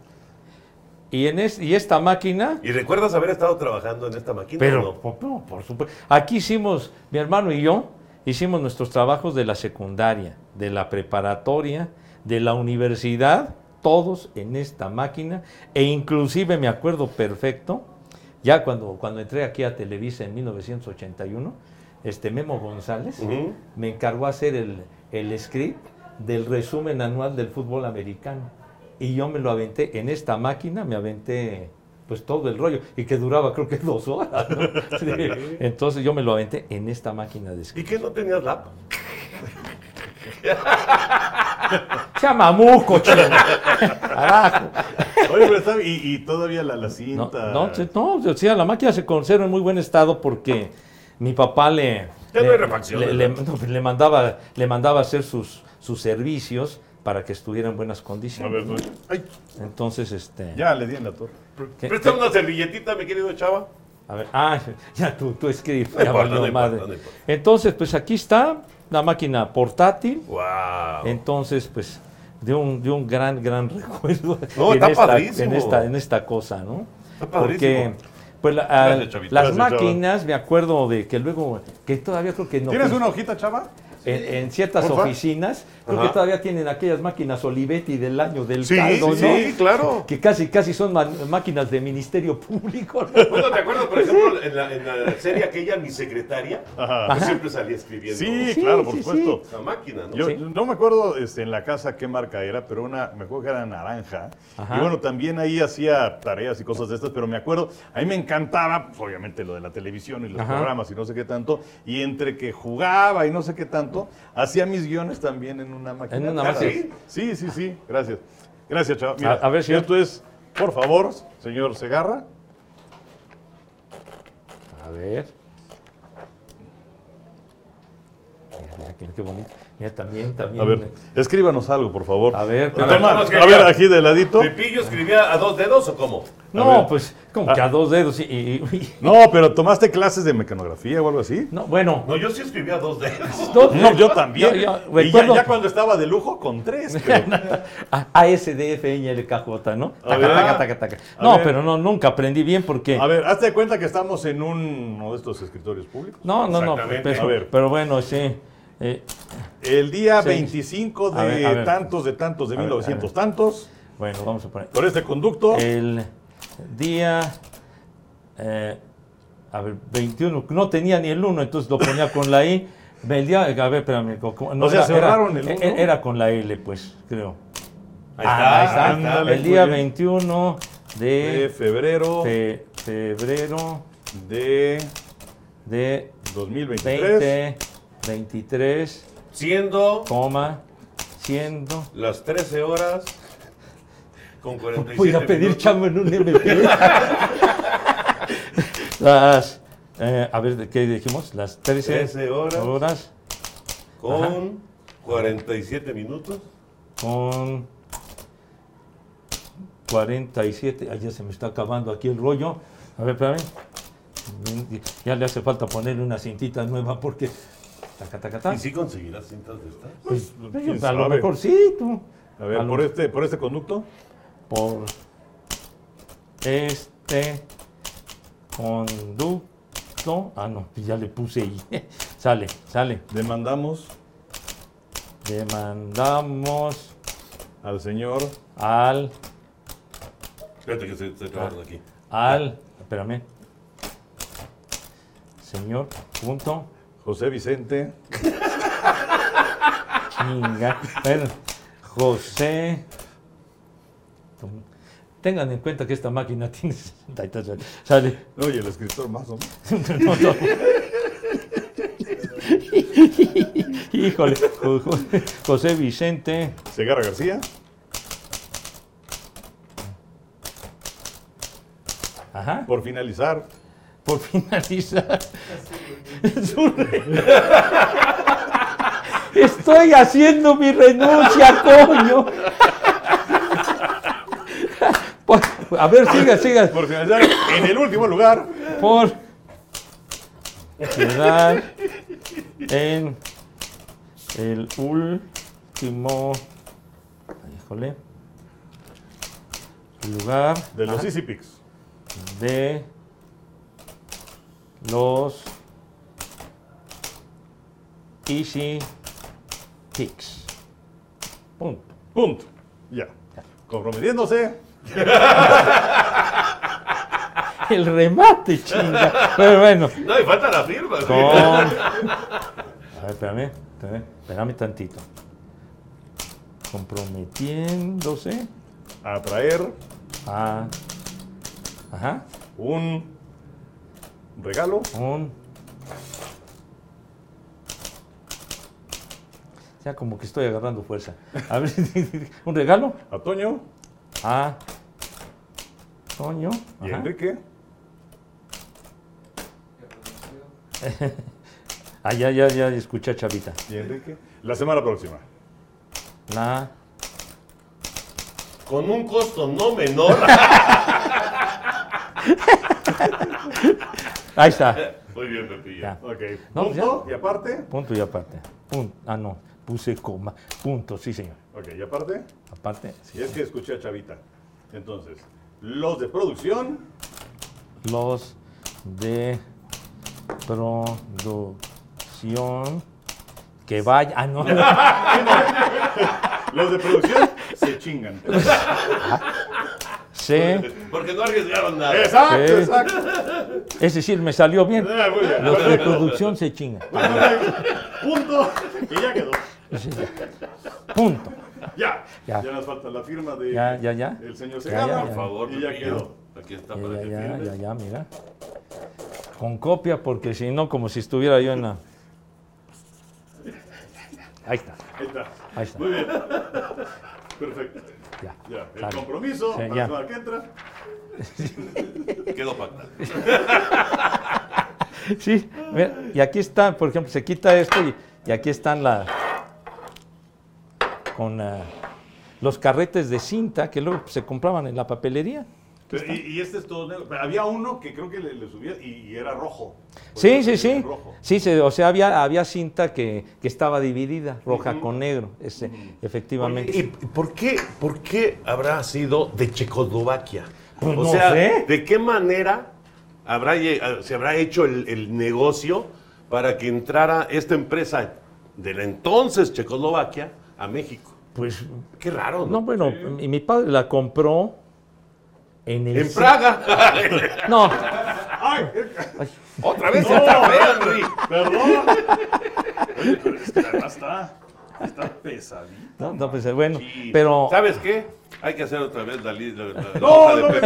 Y, en es- y esta máquina, ¿Y recuerdas haber estado trabajando en esta máquina? o pero no? por, no, por supuesto. Aquí hicimos, mi hermano y yo, hicimos nuestros trabajos de la secundaria, de la preparatoria, de la universidad, todos en esta máquina. E inclusive me acuerdo perfecto, ya cuando, cuando entré aquí a Televisa en 1981, este Memo González Ujú. me encargó hacer el, el script del resumen anual del fútbol americano. Y yo me lo aventé en esta máquina, me aventé pues todo el rollo, y que duraba creo que dos horas. ¿no? <laughs> Sí. Entonces yo me lo aventé en esta máquina de ¿Y script. qué no tenías lap? <laughs> <laughs> ¡Chamamuco, chino! Carajo. Oye, pero está, y, y todavía la, la No, cinta. no, no, o sea, la máquina se conserva en muy buen estado porque mi papá le, no le, le- le- ¿no? no, le mandaba, le mandaba hacer sus, sus servicios para que estuviera en buenas A condiciones. ver, ay, Entonces, este. ya le di en la torre. ¿qué- Préstame una servilletita, mi querido Chava. A ver, ah, <laughs> ya tú, tú escribes. No valió no no importa. Entonces, pues aquí está la máquina portátil. ¡Wow! Entonces, pues, de un, de un gran, gran <laughs> recuerdo No, en, está esta, en, esta, en esta cosa, ¿no? Está Porque, pues, la- Gracias, las Gracias, Chava. máquinas, me acuerdo de que luego, que todavía creo que no. ¿Tienes pues, una hojita, chava? En, en ciertas Porfa. oficinas, creo Ajá. que todavía tienen aquellas máquinas Olivetti del año del Sí, caldo, sí, ¿no? sí, claro. Que casi, casi son ma- máquinas de Ministerio Público. ¿no? Bueno, ¿te acuerdas, por ejemplo, en la, en la serie aquella, mi secretaria? Ajá. Pues siempre salía escribiendo. Sí, Sí, claro, por sí, supuesto. La máquina, ¿no? Yo Sí. no me acuerdo este, en la casa qué marca era, pero una, me acuerdo que era naranja. Ajá. Y bueno, también ahí hacía tareas y cosas de estas, pero me acuerdo, a mí me encantaba, pues, obviamente, lo de la televisión y los Ajá. programas y no sé qué tanto. Y entre que jugaba y no sé qué tanto, hacía mis guiones también en una máquina. En una máquina. Sí, sí, sí, gracias. Gracias, chaval. Mira, A- a ver, señor. Esto es, por favor, señor Segarra. A ver. Mira, mira, qué bonito. Mira, también, también. A ver, escríbanos algo, por favor. A ver, Toma, a ya. aquí de ladito. ¿Pepillo escribía a dos dedos o cómo? No, pues, como que a dos dedos. Y, y- y- No, pero ¿tomaste clases de mecanografía o algo así? no, bueno. No, yo sí escribía a dos dedos. <laughs> dos- No, yo también. Yo- yo y ya, cuando estaba de lujo, con tres. <laughs> pero- A- ASDF, LKJ, ¿no? Taca, taca, taca, taca. No, ver. pero no, nunca aprendí bien porque. A ver, hazte cuenta que estamos en un- uno de estos escritorios públicos. No, no, no. Pero, A ver. pero bueno, sí. Eh, El día Sí. 25 de A ver, a ver. tantos, de tantos, de A ver, 1900 a ver. tantos, bueno, vamos a poner. por este conducto. El día. eh, a ver, 21. No tenía ni el 1, entonces lo ponía con la I. El día, a ver, espérame. ¿cómo- No, O sea, era, cerraron el e- uno. Era con la L, pues, creo. Ahí Ah, está, ahí está. ahí está. Ándale, el día muy bien. 21 de de febrero fe- febrero de de 2023. 20, 23, Siendo coma, siendo. las 13 horas con 47 Voy a pedir chamo en un MP. <laughs> Las, eh, a ver, ¿de ¿qué dijimos? Las 13, 13 horas. horas Con 47 minutos. con 47. Ay, ya se me está acabando aquí el rollo. A ver, espérame. Ya le hace falta ponerle una cintita nueva porque. Taca, taca, taca. ¿Y si conseguirás cintas de estas? Pues, ¿quién a lo mejor sí, tú. A ver, A lo- por este, por este conducto. por este conducto. Ah, no, ya le puse ahí. <laughs> sale, sale. Demandamos Demandamos al señor al, Espérate que se, aquí. al, espérame. Señor, punto, José Vicente chinga. Bueno, José tengan en cuenta que esta máquina tiene 63 años. Sale. Oye, el escritor más o menos. <laughs> No, no. Híjole, Jo- Jo- José Vicente. Segarra García. Ajá. Por finalizar, Por finalizar. Estoy haciendo mi renuncia, coño. Por- A ver, siga, siga. por finalizar, en el último lugar, Por quedar en el último. Híjole. Lugar de los Easy Picks. de los Easy Picks. Punto. Punto. Ya. Comprometiéndose. <laughs> El remate, chinga. Pero bueno. <laughs> No, y falta la firma. Con... <laughs> A ver, espérame, espérame, espérame tantito. Comprometiéndose A traer a... Ajá, un regalo un... Ya como que estoy agarrando fuerza. A ver, <laughs> un regalo a Toño a Toño. y ajá. Enrique. <laughs> Ah, ya, ya, ya escuché a Chavita. Y Enrique. La semana próxima. La... Con un costo no menor. <laughs> Ahí está. Muy bien, Pepillo. Ya. Ok. No, Punto. Y aparte. Punto y aparte. Punto. Ah, no. Puse coma. Punto, sí, señor. Ok, y aparte. Aparte, sí. Y es que escuché a Chavita. Entonces, los de producción. los de producción que vaya. Ah, no. <laughs> Los de producción se chingan. <laughs> Se, Porque no arriesgaron nada. Exacto, Sí. exacto. es decir, me salió bien. Ah, muy bien. Los de producción se chingan. Punto. Y ya quedó. Sí, ya. Punto. Ya. Ya. ya. nos falta la firma de Ya, ya, ya. el señor ya, Por favor, Y ya quedó. Aquí está Ya, para ya, que ya, ya, ya, mira. Con copia, porque si no, como si estuviera yo en la. Ahí está, Ahí está. ahí está. Muy bien. Perfecto. Ya. Ya. El Sale. compromiso Sí, ya. la que entra. <laughs> Quedó pactado. <laughs> Sí, mira, y aquí está, por ejemplo, se quita esto y, y aquí están la con ah, los carretes de cinta que luego se compraban en la papelería. Pero, y, y este es todo negro. Pero había uno que creo que le, le subía y, y era rojo. Sí, sí, sí. rojo. Sí, se- o sea, había, había cinta que, que estaba dividida, roja con negro, ese, efectivamente. ¿Y por qué, por qué habrá sido de Checoslovaquia? Pues o no sea, sé. ¿de qué manera habrá, se habrá hecho el, el negocio para que entrara esta empresa de la entonces Checoslovaquia a México? Pues, Qué raro, no, ¿no? bueno, mi, mi padre la compró en el... En Praga. <laughs> No, <laughs> ¡Ay! Otra vez el café, Henry. Perdón. Oye, pero es que además está, está pesadito. no, no, pues, bueno, Sí. pero... ¿Sabes qué? Hay que hacer otra vez la, li- la- la- la No, hoja de no me.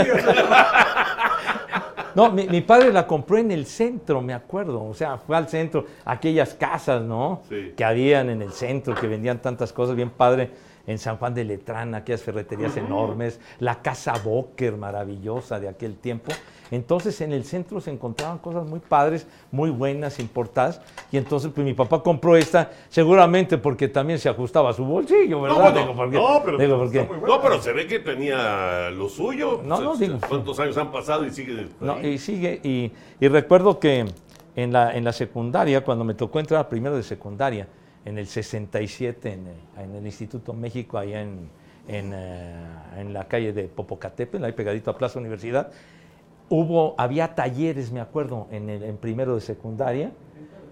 No, mi, mi padre la compró en el centro, me acuerdo. O sea, fue al centro, aquellas casas, ¿no? Sí. Que habían en el centro, que vendían tantas cosas, bien padre. En San Juan de Letrán, aquellas ferreterías enormes, la casa Boker maravillosa de aquel tiempo. Entonces en el centro se encontraban cosas muy padres, muy buenas, importadas. Y entonces pues mi papá compró esta, seguramente porque también se ajustaba a su bolsillo, ¿verdad? bueno, Digo, porque- No, pero digo, porque- bueno. No, pero se ve que tenía lo suyo. No, no, digo. ¿Cuántos años han pasado y sigue? No, y sigue, y, y recuerdo que en la, en la secundaria, cuando me tocó entrar primero de secundaria, en el 67, en, el- en el Instituto México, allá en, en, eh, en la calle de Popocatépetl, ahí pegadito a Plaza Universidad, hubo, había talleres, me acuerdo, en, el, en primero de secundaria,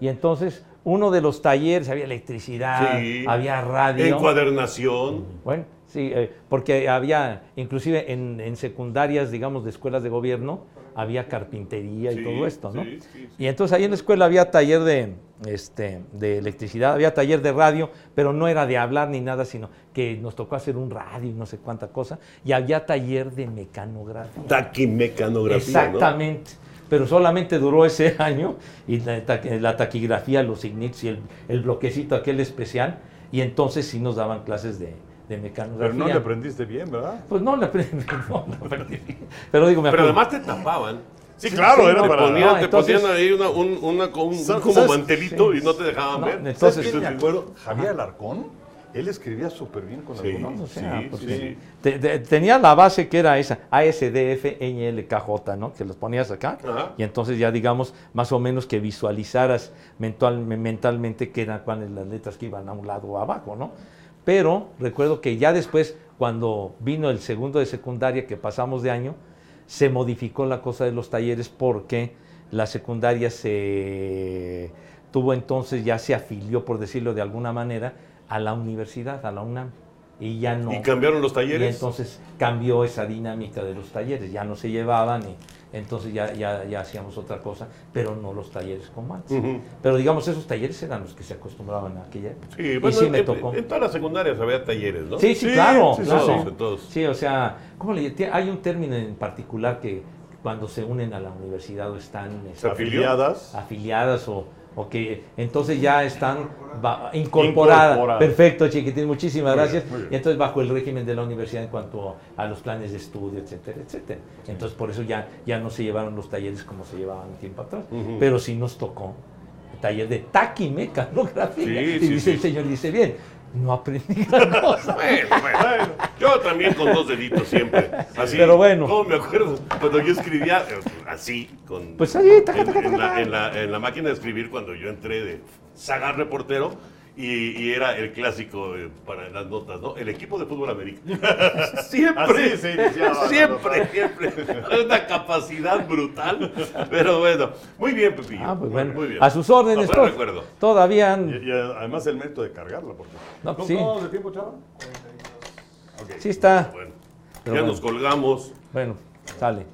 y entonces uno de los talleres, había electricidad, Sí. había radio. Encuadernación. Bueno, sí, eh, porque había, inclusive en, en secundarias, digamos, de escuelas de gobierno, había carpintería y Sí, todo esto, ¿no? sí, sí, sí. Y entonces ahí en la escuela había taller de, este, de electricidad, había taller de radio, pero no era de hablar ni nada, sino que nos tocó hacer un radio y no sé cuánta cosa, y había taller de mecanografía. Taquimecanografía, Exactamente. Pero solamente duró ese <laughs> año y la, la taquigrafía, los ignits y el, el bloquecito aquel especial. Y entonces sí nos daban clases de, de mecanografía. Pero no le aprendiste bien, ¿verdad? Pues no le aprendí. <laughs> no le aprendí. Pero digo, me. Pero además te tapaban. Sí, claro, era te para... Ponían, No, te entonces- ponían ahí una, un, una- un- un ¿Sabes- como mantelito Sí. y no te dejaban No, ver. entonces- ¿Sabes me acuerdo? Javier Alarcón. Él escribía súper bien con Sí. algunos. O sea, Sí, porque sí. te- te- tenía la base que era esa, ASDF, NLKJ, ¿no? Que los ponías acá. Ajá. Y entonces ya digamos, más o menos que visualizaras mental- mentalmente qué eran cuáles las letras que iban a un lado o abajo, ¿no? Pero recuerdo que ya después, cuando vino el segundo de secundaria, que pasamos de año, se modificó la cosa de los talleres porque la secundaria se tuvo entonces, ya se afilió, por decirlo de alguna manera, a la universidad, a la UNAM. Y ya no. Y cambiaron los Y talleres. entonces cambió esa dinámica de los talleres, ya no se llevaban y entonces ya, ya, ya hacíamos otra cosa, pero no los talleres como antes. Ujú. Pero digamos, esos talleres eran los que se acostumbraban en aquella época. Sí, y bueno, sí en, me en- tocó. en todas las secundarias había talleres, ¿no? Sí, sí, Sí, claro, sí, claro. sí, todos. Sí, o sea, ¿cómo le Hay un término en particular que cuando se unen a la universidad o están este, Afiliadas. afiliadas o, o que entonces ya están incorporadas. Perfecto, chiquitín, muchísimas Muy gracias. bien, muy bien. Y entonces bajo el régimen de la universidad en cuanto a los planes de estudio, etcétera, etcétera. Entonces por eso ya, ya no se llevaron los talleres como se llevaban tiempo atrás. Ujú. Pero sí nos tocó el taller de taquimecanografía. Sí, y sí, dice sí. el señor, dice bien, no aprendí <laughs> gran cosa. Bueno, bueno. Yo también con dos deditos siempre. Así. Pero bueno. ¿Cómo me acuerdo? Cuando yo escribía así, con. Pues ahí, taca, en, taca, en taca, la, taca. en la- en la máquina de escribir, cuando yo entré de sagar reportero, y, y era el clásico eh, para las notas, ¿no? El equipo de fútbol americano. <laughs> siempre. Así se iniciaba, siempre, <laughs> siempre. Una capacidad brutal. Pero bueno. Muy bien, Pepillo. Ah, pues Muy- bueno, muy bien. a sus órdenes. No, recuerdo. Todavía. Y, y además el mérito de cargarla. Porque... No, ¿Cómo, sí. de tiempo, chava? Ok. Sí está. Bueno, Pero ya bueno. nos colgamos. Bueno, sale.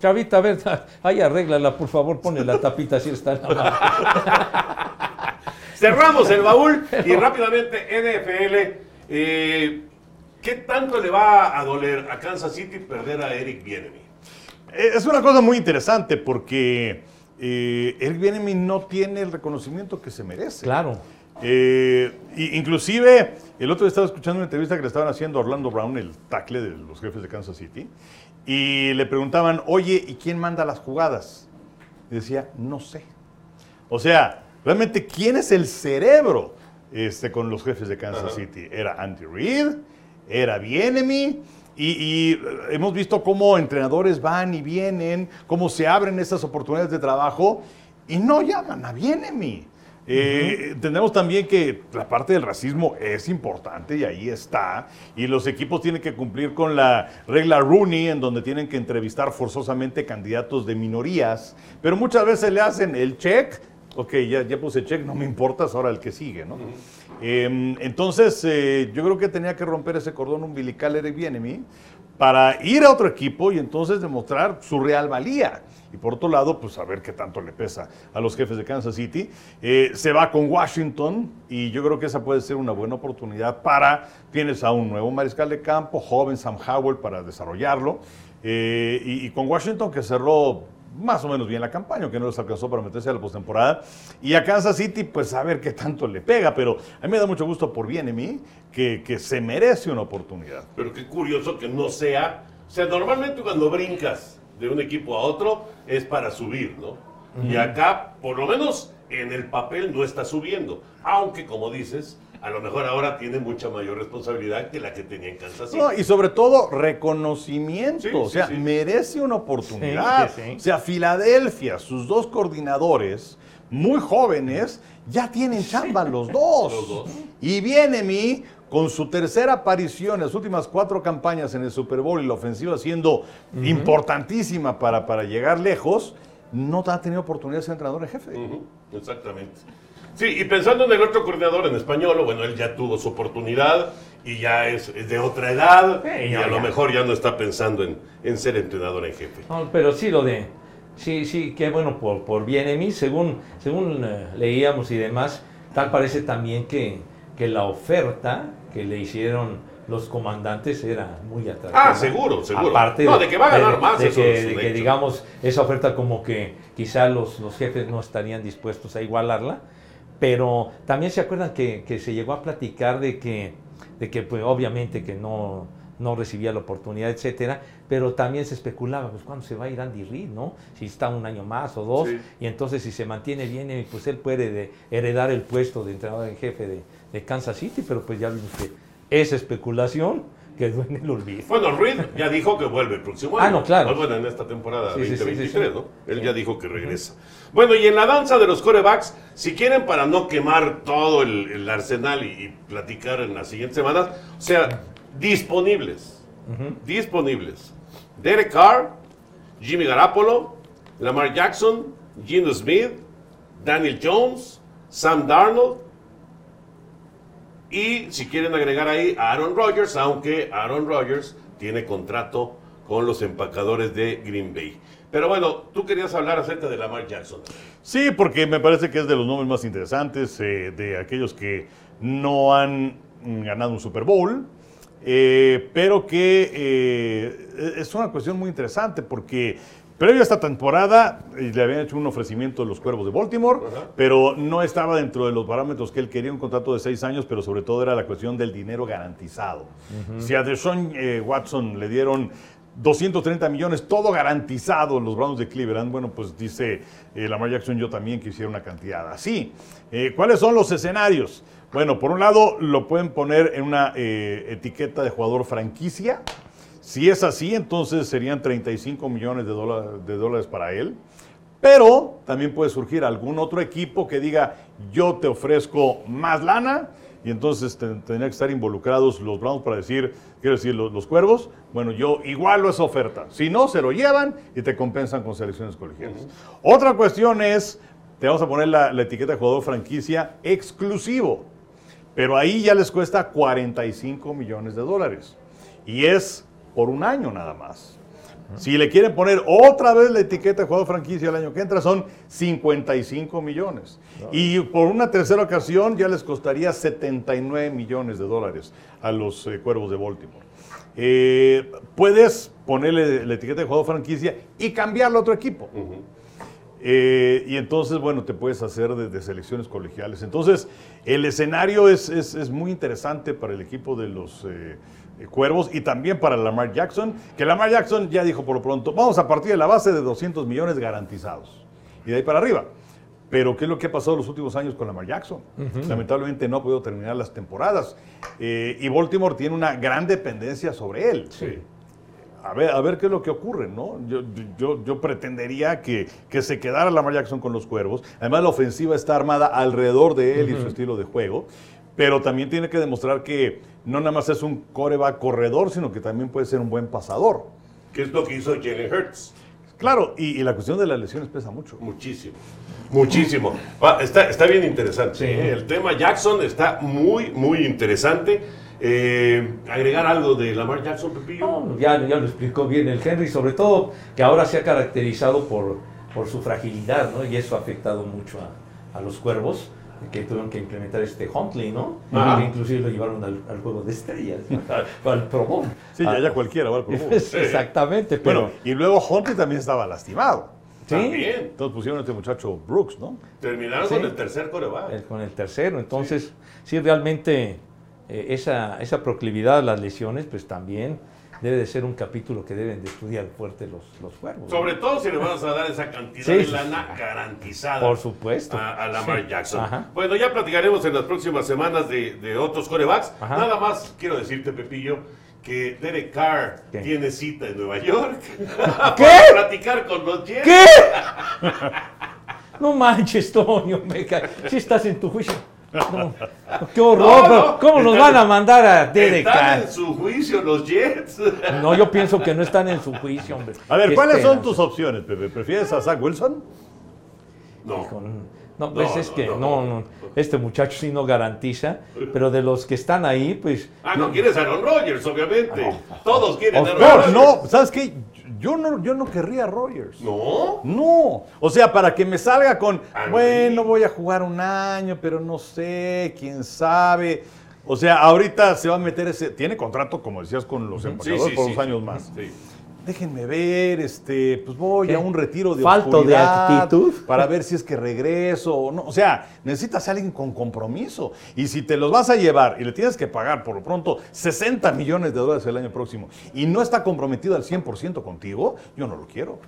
Chavita, a ver, <laughs> ahí arréglala, por favor, ponle la tapita así está. en la mano. Cerramos el baúl y rápidamente NFL. eh, ¿Qué tanto le va a doler a Kansas City perder a Eric Bienemy? Eh, Es una cosa muy interesante porque eh, Eric Bieniemy no tiene el reconocimiento que se merece. Claro. Eh, inclusive, el otro día estaba escuchando una entrevista que le estaban haciendo a Orlando Brown, el tackle de los jefes de Kansas City, y le preguntaban, oye, ¿y quién manda las jugadas? Y decía, no sé. O sea, realmente, ¿quién es el cerebro este, con los jefes de Kansas City? ¿Era Andy Reid? ¿Era Bienemy? Y, y, eh, hemos visto cómo entrenadores van y vienen, cómo se abren estas oportunidades de trabajo y no llaman a Bienemy. Eh, Entendemos también que la parte del racismo es importante y ahí está. Y los equipos tienen que cumplir con la regla Rooney, en donde tienen que entrevistar forzosamente candidatos de minorías. Pero muchas veces le hacen el check. Ok, ya, ya puse check, no me importa, es ahora el que sigue, ¿no? Eh, entonces, eh, yo creo que tenía que romper ese cordón umbilical Eric Bienemy para ir a otro equipo y entonces demostrar su real valía. Y por otro lado, pues a ver qué tanto le pesa a los jefes de Kansas City. Eh, se va con Washington y yo creo que esa puede ser una buena oportunidad para, tienes a un nuevo mariscal de campo, joven Sam Howell para desarrollarlo. Eh, y con Washington que cerró más o menos bien la campaña, que no les alcanzó para meterse a la postemporada. Y a Kansas City, pues a ver qué tanto le pega, pero a mí me da mucho gusto por bien en mí que, que se merece una oportunidad. Pero qué curioso que no sea. O sea, normalmente cuando brincas de un equipo a otro es para subir, ¿no? Y acá, por lo menos en el papel, no está subiendo. Aunque, como dices, a lo mejor ahora tiene mucha mayor responsabilidad que la que tenía en Kansas City. No, y sobre todo reconocimiento, Sí, o sea, sí. merece una oportunidad. Sí, sí, sí. O sea, Filadelfia, sus dos coordinadores, muy jóvenes, ya tienen chamba los dos. Los dos. Y viene mi con su tercera aparición en las últimas cuatro campañas en el Super Bowl y la ofensiva siendo importantísima para, para llegar lejos, no ha tenido oportunidad de ser entrenador en jefe. Exactamente. Sí, y pensando en el otro coordinador en español, bueno, él ya tuvo su oportunidad y ya es, es de otra edad Sí, y ya, a lo ya. mejor ya no está pensando en, en ser entrenador en jefe. No, pero sí lo de, sí, sí, qué bueno por, por mí según, según eh, leíamos y demás, tal parece también que, que la oferta que le hicieron los comandantes era muy atractiva. Ah, seguro, seguro. Aparte No, de que va a ganar más, de eso que, de que, digamos, esa oferta como que quizá los, los jefes no estarían dispuestos a igualarla, pero también se acuerdan que, que se llegó a platicar de que, de que pues, obviamente que no, no recibía la oportunidad, etcétera, pero también se especulaba, pues cuándo se va a ir Andy Reid, ¿no? Si está un año más o dos, Sí. y entonces si se mantiene bien, eh, pues él puede de- heredar el puesto de entrenador en jefe de, de Kansas City, pero pues ya vimos que esa especulación quedó en el olvido. Bueno, Reed ya dijo que vuelve el próximo Ah, año. no, claro. Pues bueno, en esta temporada Sí, sí, sí, 2023, sí, sí. ¿no? Él ya dijo que regresa. Bueno, y en la danza de los corebacks, si quieren para no quemar todo el, el arsenal y, y platicar en las siguientes semanas, o sea, disponibles. Disponibles. Derek Carr, Jimmy Garapolo, Lamar Jackson, Gino Smith, Daniel Jones, Sam Darnold, y si quieren agregar ahí a Aaron Rodgers, aunque Aaron Rodgers tiene contrato con los empacadores de Green Bay. Pero bueno, tú querías hablar acerca de Lamar Jackson. Sí, porque me parece que es de los nombres más interesantes, eh, de aquellos que no han mm, ganado un Super Bowl, eh, pero que eh, es una cuestión muy interesante porque previo a esta temporada le habían hecho un ofrecimiento a los Cuervos de Baltimore, pero no estaba dentro de los parámetros que él quería, un contrato de seis años, pero sobre todo era la cuestión del dinero garantizado. Si a Deshaun eh, Watson le dieron 230 millones, todo garantizado en los Browns de Cleveland. Bueno, pues dice eh, Lamar Jackson, yo también quisiera una cantidad así. Eh, ¿Cuáles son los escenarios? Bueno, por un lado, lo pueden poner en una eh, etiqueta de jugador franquicia. Si es así, entonces serían 35 millones de, dólar- de dólares para él. Pero también puede surgir algún otro equipo que diga, yo te ofrezco más lana, y entonces te- tendrían que estar involucrados los Browns para decir, quiero decir, los, los cuervos, bueno, yo igualo esa oferta. Si no, se lo llevan y te compensan con selecciones colegiales. Otra cuestión es, te vamos a poner la, la etiqueta de jugador franquicia exclusivo, pero ahí ya les cuesta 45 millones de dólares. Y es por un año nada más. Si le quieren poner otra vez la etiqueta de jugador franquicia el año que entra, son 55 millones. Y por una tercera ocasión ya les costaría 79 millones de dólares a los eh, cuervos de Baltimore. Eh, puedes ponerle la etiqueta de jugador franquicia y cambiarlo a otro equipo. Eh, y entonces, bueno, te puedes hacer de, de selecciones colegiales. Entonces, el escenario es, es- es muy interesante para el equipo de los Cuervos y también para Lamar Jackson, que Lamar Jackson ya dijo por lo pronto, vamos a partir de la base de 200 millones garantizados. Y de ahí para arriba. Pero, ¿qué es lo que ha pasado los últimos años con Lamar Jackson? Lamentablemente no ha podido terminar las temporadas. Eh, y Baltimore tiene una gran dependencia sobre él. A ver, a ver qué es lo que ocurre, ¿no? Yo, yo, yo pretendería que, que se quedara Lamar Jackson con los cuervos. Además, la ofensiva está armada alrededor de él y su estilo de juego. Pero también tiene que demostrar que no nada más es un coreback corredor, sino que también puede ser un buen pasador. ¿Qué es lo que hizo Jalen Hurts? Claro, y, y la cuestión de las lesiones pesa mucho. Muchísimo. Muchísimo. Va, está, está bien interesante. Sí. ¿eh? El tema Jackson está muy, muy interesante. Eh, agregar algo de Lamar Jackson, Pepillo. No, ya, ya lo explicó bien el Henry, sobre todo que ahora se ha caracterizado por, por su fragilidad, ¿no? Y eso ha afectado mucho a, a los cuervos, que tuvieron que implementar este Huntley, ¿no? Que inclusive lo llevaron al, al juego de estrellas, al, <laughs> al Pro Bowl. Sí, ya, Ah, ya cualquiera va al Pro Bowl. <laughs> Exactamente, pero... Bueno, y luego Huntley también estaba lastimado. Sí, También. Entonces pusieron a este muchacho Brooks, ¿no? Terminaron Sí. con el tercer coreback. el- con el tercero. Entonces, sí, realmente eh, esa, esa proclividad a las lesiones, pues también debe de ser un capítulo que deben de estudiar fuerte los, los cuervos. ¿no? Sobre todo si le vas a dar esa cantidad Sí, de lana garantizada. Por supuesto. A, a Lamar Sí. Jackson. Ajá. Bueno, ya platicaremos en las próximas semanas de, de otros corebacks. Ajá. Nada más quiero decirte, Pepillo, que Derek Carr ¿Qué? tiene cita en Nueva York. <laughs> ¿Qué? Para platicar con los Jets. ¿Qué? <laughs> No manches, Toño, me cae. Si estás en tu juicio. No, qué horror. No, pero no, ¿Cómo nos van a mandar a Derek Están Carr? en su juicio los Jets. No, yo pienso que no están en su juicio, hombre. A ver, ¿cuáles son tus opciones, Pepe? ¿Prefieres a Zach Wilson? No. Con- No, pues No, es no, que no. no, este muchacho sí no garantiza, pero de los que están ahí, pues... Ah, no quieres a Aaron Rodgers, obviamente. Todos quieren a Aaron Rodgers. no, ¿sabes qué? Yo no, yo no querría a Rogers. No. No, o sea, para que me salga con, Ah, bueno, sí. voy a jugar un año, pero no sé, quién sabe. O sea, ahorita se va a meter ese, tiene contrato, como decías, con los Sí, empacadores sí, por sí, dos años sí. más. Sí. Déjenme ver, este, pues voy ¿Qué? a un retiro de ¿Falto de oscuridad actitud? para ver si es que regreso o no. O sea, necesitas a alguien con compromiso. Y si te los vas a llevar y le tienes que pagar por lo pronto 60 millones de dólares el año próximo y no está comprometido al 100% contigo, yo no lo quiero.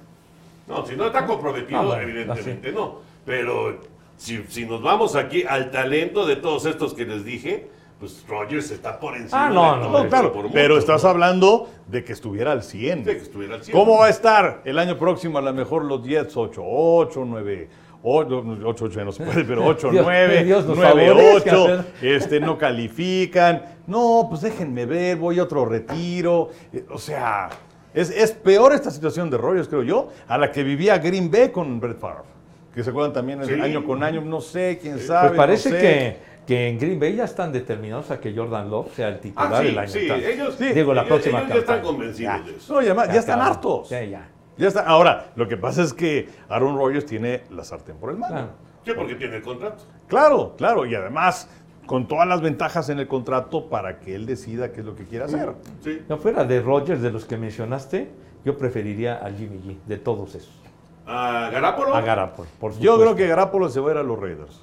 No, si no está comprometido, Ah, bueno, evidentemente no. Pero si, si nos vamos aquí al talento de todos estos que les dije, pues Rodgers está por encima Ah, no, de no, todo, No, claro, por mucho, pero estás ¿no? hablando de que estuviera al 100. De que estuviera al 100. ¿Cómo va a estar el año próximo? A lo mejor los Jets 8, 8, 9, 8, 8, 8 no se puede, pero <laughs> 8, Dios- 9, Dios nos 9, favorezca, 8, ¿verdad? <laughs> este, no califican. No, pues déjenme ver, voy a otro retiro. Eh, O sea, es, es peor esta situación de Rogers, creo yo, a la que vivía Green Bay con Brett Favre. Que se acuerdan también Sí. año con año, no sé, quién sabe. Pues parece no sé. que, que en Green Bay ya están determinados a que Jordan Love sea el titular Ah, sí, el año sí, ellos, Sí. Digo, la ellos- próxima ellos ya están convencidos Ya. de eso. No, ya, ya están acabó. hartos. Ya, ya. Ya está. Ahora, lo que pasa es que Aaron Rodgers tiene la sartén por el mano. Claro. Sí, porque tiene el contrato. Claro, claro. Y además, con todas las ventajas en el contrato para que él decida qué es lo que quiere hacer. Sí. No fuera de Rodgers, de los que mencionaste, yo preferiría al Jimmy G, de todos esos. A Garapolo. A Garapolo, por Yo supuesto. creo que Garapolo se va a ir a los Raiders.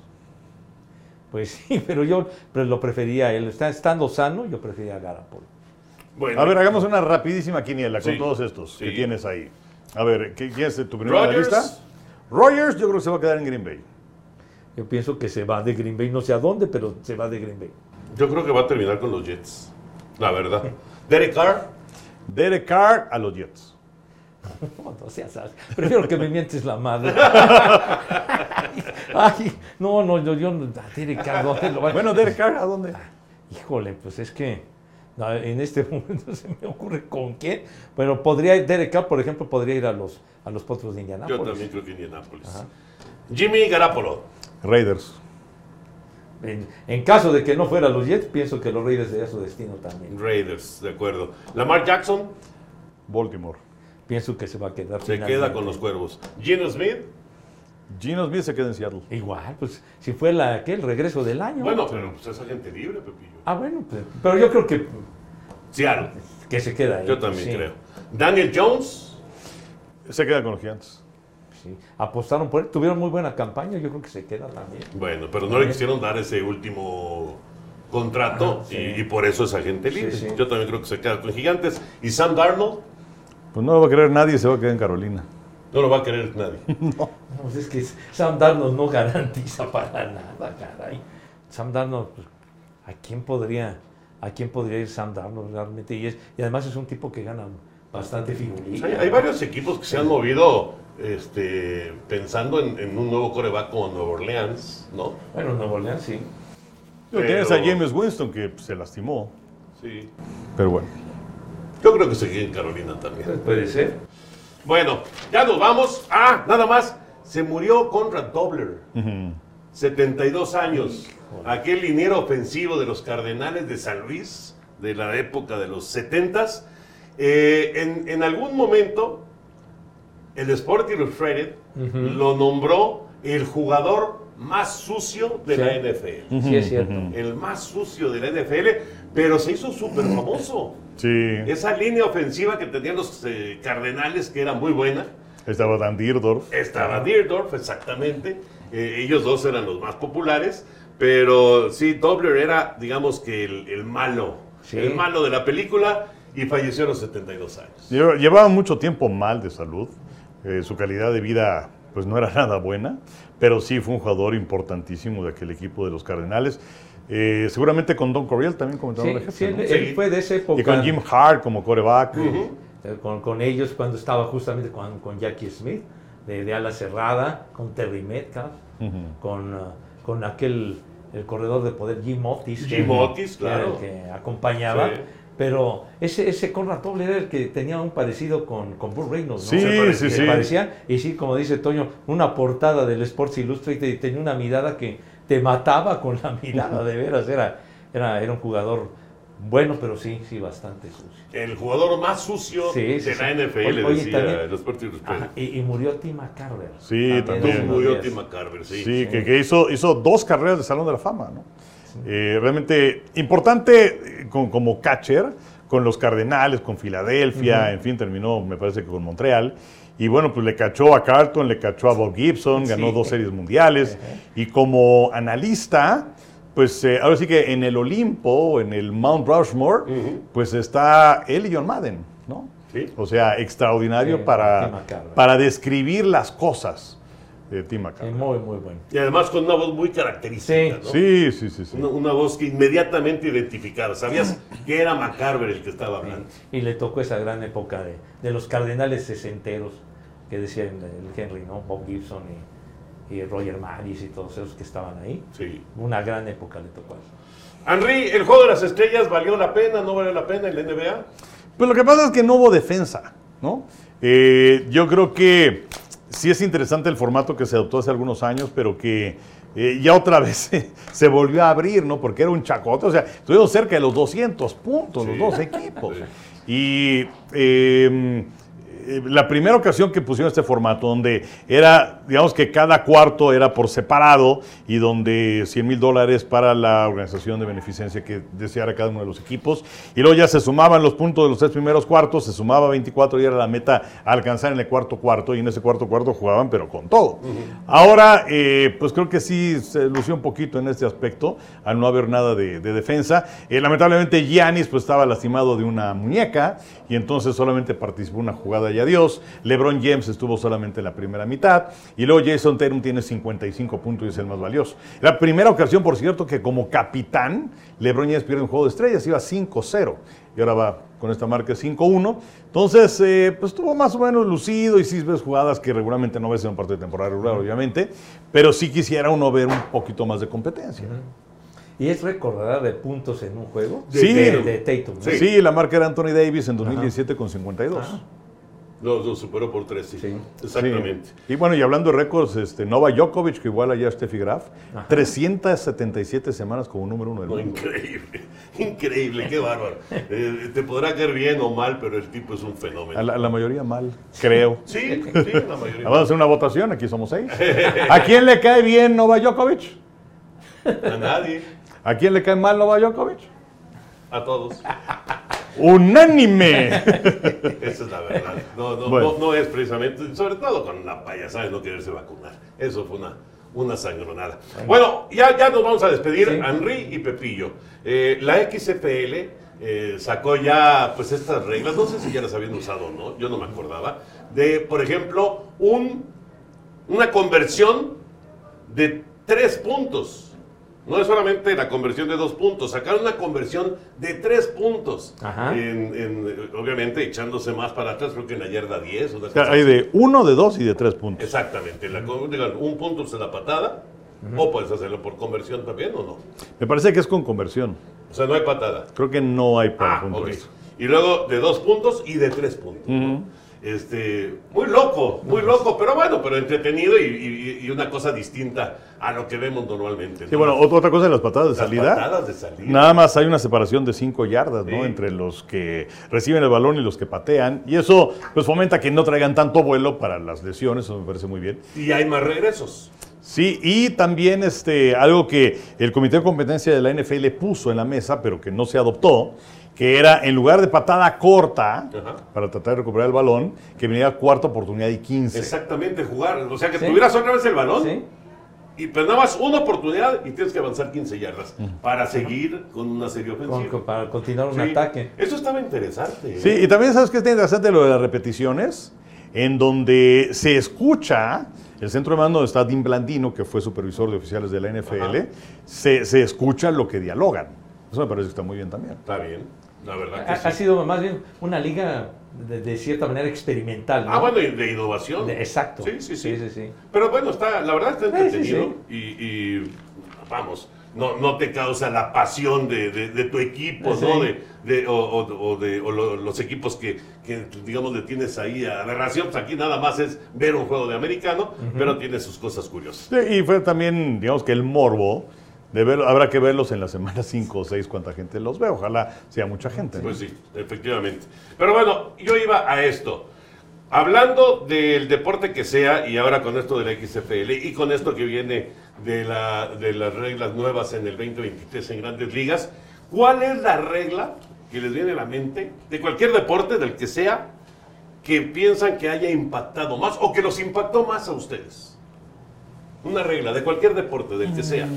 Pues <laughs> sí, pero yo pero lo prefería a él. Está- Estando sano, yo prefería a Garapolo. Bueno, A ver, hagamos una rapidísima quiniela con Sí. todos estos que tienes ahí. A ver, ¿qué, ¿quién es tu primera Rodgers. lista? Rogers, yo creo que se va a quedar en Green Bay. Yo pienso que se va de Green Bay, no sé a dónde, pero se va de Green Bay. Yo creo que va a terminar con los Jets. La verdad. Derek Carr. Derek Carr a los Jets. No, no seas así. Prefiero que me mientes la madre. <laughs> Ay, no, no, yo, yo no. a Derek Carr, ¿dónde lo va- Bueno, Derek Carr, ¿a dónde? Híjole, pues es que no, en este <laughs> momento se me ocurre con quién. Pero podría ir, Derek Carr, por ejemplo, podría ir a los, a los Potros de Yo Indianápolis. también creo que Indianapolis. Jimmy Garapolo. Raiders. En, en caso de que no fuera los Jets, pienso que los Raiders sería su destino también. Raiders, de acuerdo. Lamar Jackson Baltimore. Pienso que se va a quedar. se finalmente. queda con los cuervos. Gino Smith. Gino Smith se queda en Seattle. Igual, pues si fue la, ¿qué? el regreso del año. Bueno, pero pues es agente libre, Pepillo. Ah, bueno, pues, pero yo creo que, Seattle. que se queda ahí. Yo también sí. creo. Daniel Jones. Se queda con los Giants. Sí. Apostaron por él, tuvieron muy buena campaña, yo creo que se queda también. Bueno, pero no le quisieron dar ese último contrato Ajá, sí. y, y por eso es agente libre. Sí, sí. Yo también creo que se queda con Gigantes. Y Sam Darnold Pues no lo va a querer nadie, se va a quedar en Carolina. no lo va a querer nadie. <laughs> No, pues es que Sam Darnold no garantiza para nada, caray. Sam Darnold, pues, ¿a quién podría, a quién podría ir Sam Darnold realmente? Y, es, y además es un tipo que gana bastante figurita. Hay, hay varios equipos que se han movido este, pensando en, en un nuevo coreback como Nueva Orleans, ¿no? Bueno, Nuevo Orleans sí. Pero Pero- Tienes a James Winston que se lastimó. Sí. Pero bueno. Yo creo que se queda en Carolina también. Puede ser. Bueno, ya nos vamos. Ah, nada más. Se murió Conrad Dobler. 72 años. Aquel liniero ofensivo de los Cardenales de San Luis, de la época de los 70s. Eh, en, en algún momento, el Sport Illustrated lo nombró el jugador más sucio de Sí. la NFL. Sí, es cierto. El más sucio de la NFL, pero se hizo súper famoso. Sí. Esa línea ofensiva que tenían los eh, Cardenales, que era muy buena, Estaba Dan Dierdorf. estaba Deerdorf, exactamente. Eh, ellos dos eran los más populares. Pero sí, Dobler era, digamos que el, el malo. Sí. El malo de la película y falleció a los 72 años. Lleva- Llevaba mucho tiempo mal de salud. Eh, su calidad de vida pues no era <laughs> nada buena, pero sí fue un jugador importantísimo de aquel equipo de los Cardenales. Eh, seguramente con Don Coryell también comentaba Sí, sí, ¿no? él, Sí. él fue de esa época. Y con Jim Hart como coreback. Eh, con, con ellos cuando estaba justamente con, con Jackie Smith, de, de ala cerrada, con Terry Metcalf, con, ah, con aquel, el corredor de poder Jim Otis. Jim Otis, que era claro. el que acompañaba. Sí. Pero ese, ese Conrad Tobler era el que tenía un parecido con, con Burt Reynolds, ¿no? Sí, Se parecía. sí, sí. parecían, y sí, como dice Toño, una portada del Sports Illustrated y tenía una mirada que te mataba con la <laughs> mirada, de veras, era, era, era un jugador bueno, pero sí, sí, bastante sucio. El jugador más sucio Sí, de sí, la sí. NFL, Oye, oye, decía también- Illustrated. Ajá, y, y murió Tim McCarver. Sí, también. Murió. Tim McCarver, sí. Sí, Que, que hizo, hizo dos carreras de Salón de la Fama, ¿no? Eh, realmente importante eh, con- como catcher, con los Cardenales, con Filadelfia, en fin, terminó, me parece que con Montreal. Y bueno, pues le cachó a Carlton, le cachó a Bob Gibson, ganó Sí. dos series mundiales. Y como analista, pues eh, ahora sí que en el Olimpo, en el Mount Rushmore, pues está él y John Madden, ¿no? Sí. O sea, extraordinario Sí, para, para describir las cosas de Tim Sí, muy, muy bueno. Y además con una voz muy característica, Sí. ¿no? Sí, sí, sí, sí. Una, una voz que inmediatamente identificaba. Sabías que era McCarver el que estaba hablando. Y le tocó esa gran época de, de los cardenales sesenteros, que decían el Henry, ¿no? Bob Gibson y, y Roger Maris y todos esos que estaban ahí. Sí. Una gran época le tocó a eso. Henry, ¿el juego de las estrellas valió la pena? ¿No valió la pena en la NBA? Pues lo que pasa es que no hubo defensa, ¿no? Eh, yo creo que sí es interesante el formato que se adoptó hace algunos años, pero que eh, ya otra <laughs> vez se, volvió a abrir, ¿no? Porque era un chacote, o sea, estuvieron cerca de los 200 puntos los dos equipos. Sí. Y eh, eh, la primera ocasión que pusieron este formato, donde era, digamos que cada cuarto era por separado y donde 100 mil dólares para la organización de beneficencia que deseara cada uno de los equipos, y luego ya se sumaban los puntos de los tres primeros cuartos, se sumaba 24 y era la meta a alcanzar en el cuarto cuarto, y en ese cuarto cuarto jugaban, pero con todo. Ahora, eh, pues creo que sí se lució un poquito en este aspecto, al no haber nada de, de defensa. Eh, lamentablemente, Giannis pues, estaba lastimado de una muñeca, y entonces solamente participó una jugada y adiós. LeBron James estuvo solamente en la primera mitad, y luego Jason Tatum tiene 55 puntos y es el más valioso. La primera ocasión, por cierto, que como capitán, LeBron James pierde un juego de estrellas, iba 5-0, y ahora va con esta marca 5-1. Entonces, eh, pues estuvo más o menos lucido y sí ves jugadas que regularmente no ves en un partido de temporada regular, obviamente, pero sí quisiera uno ver un poquito más de competencia. ¿Y es recordada de puntos en un juego? Sí. De, de Tatum. ¿no? Sí. Sí. la marca era Anthony Davis en 2017 con 52. Lo, lo superó por tres, sí. Sí. Exactamente. Sí. Y bueno, y hablando de récords, este, Nova Djokovic, que igual allá a Steffi Graf, 377 semanas como número uno del mundo. increíble, <laughs> increíble, qué bárbaro. <laughs> Eh, te podrá caer bien o mal, pero el tipo es un fenómeno. A la, a la mayoría mal, creo. <laughs> Sí, sí, la mayoría. Vamos a hacer una votación, aquí somos seis. ¿A quién le cae bien Nova Djokovic? A nadie, ¿A quién le cae mal Nova Djokovic? a todos. ¡Unánime! <laughs> Esa es la verdad. No, no, Bueno. no, no es precisamente, sobre todo con la payasada de no quererse vacunar. Eso fue una, una sangronada. Bueno, ya, ya nos vamos a despedir, Sí. Henry y Pepillo. Eh, la XFL eh, sacó ya pues estas reglas, no sé si ya las habían usado o no, yo no me acordaba, de, por ejemplo, un, una conversión de tres puntos. No es solamente la conversión de dos puntos, sacaron una conversión de tres puntos. Ajá. En- en, obviamente echándose más para atrás, creo que en la yarda 10. una O sea, hay de uno, de dos y de tres puntos. Exactamente. La, un punto es la patada, o puedes hacerlo por conversión también o no. Me parece que es con conversión. O sea, no hay patada. Creo que no hay para Ah. Y luego de dos puntos y de tres puntos. Este, muy loco, muy loco, pero bueno, pero entretenido y, y- y una cosa distinta a lo que vemos normalmente. Sí, ¿no? bueno, ot- otra cosa de las patadas de Las salida. patadas de salida. Nada más hay una separación de 5 yardas, ¿no? Entre los que reciben el balón y los que patean. Y eso, pues, fomenta que no traigan tanto vuelo para las lesiones. Eso me parece muy bien. Y hay más regresos. Sí, y también este, algo que el Comité de Competencia de la NFL puso en la mesa, pero que no se adoptó, que era en lugar de patada corta, Ajá. para tratar de recuperar el balón, que venía cuarta oportunidad y 15. Exactamente, jugar. O sea, que Sí. tuvieras otra vez el balón. Sí. Y pues nada más una oportunidad y tienes que avanzar 15 yardas para seguir con una serie ofensiva. con- para continuar un Sí. ataque. Eso estaba interesante. ¿eh? Sí, y también sabes que está interesante lo de las repeticiones, en donde se escucha, el centro de mando está Dean Blandino, que fue supervisor de oficiales de la NFL, se, se escucha lo que dialogan. Eso me parece que está muy bien también. Está bien, la verdad que Ha, sí. ha sido más bien una liga de, de cierta manera experimental. ¿no? Ah, bueno, de innovación. De- exacto. Sí, sí, sí. Sí, sí, sí. Pero bueno, está, la verdad está Sí, sí, entretenido y, y, vamos, no, no te causa la pasión de, de- de tu equipo, Sí. ¿no? De, de, o, o- o de, o lo- los equipos que, que, digamos, le tienes ahí a la ración. Pues aquí nada más es ver un juego de americano, pero tiene sus cosas curiosas. Sí, y fue también, digamos que el morbo de ver, habrá que verlos en la semana <laughs> 5 o 6 cuánta gente los ve. Ojalá sea mucha gente. ¿no? Pues sí, efectivamente. Pero bueno, yo iba a esto. Hablando del deporte que sea, y ahora con esto de la XFL, y con esto que viene de, la, de las reglas nuevas en el 2023 en grandes ligas, ¿cuál es la regla que les viene a la mente de cualquier deporte, del que sea, que piensan que haya impactado más o que los impactó más a ustedes? Una regla de cualquier deporte, del que sea.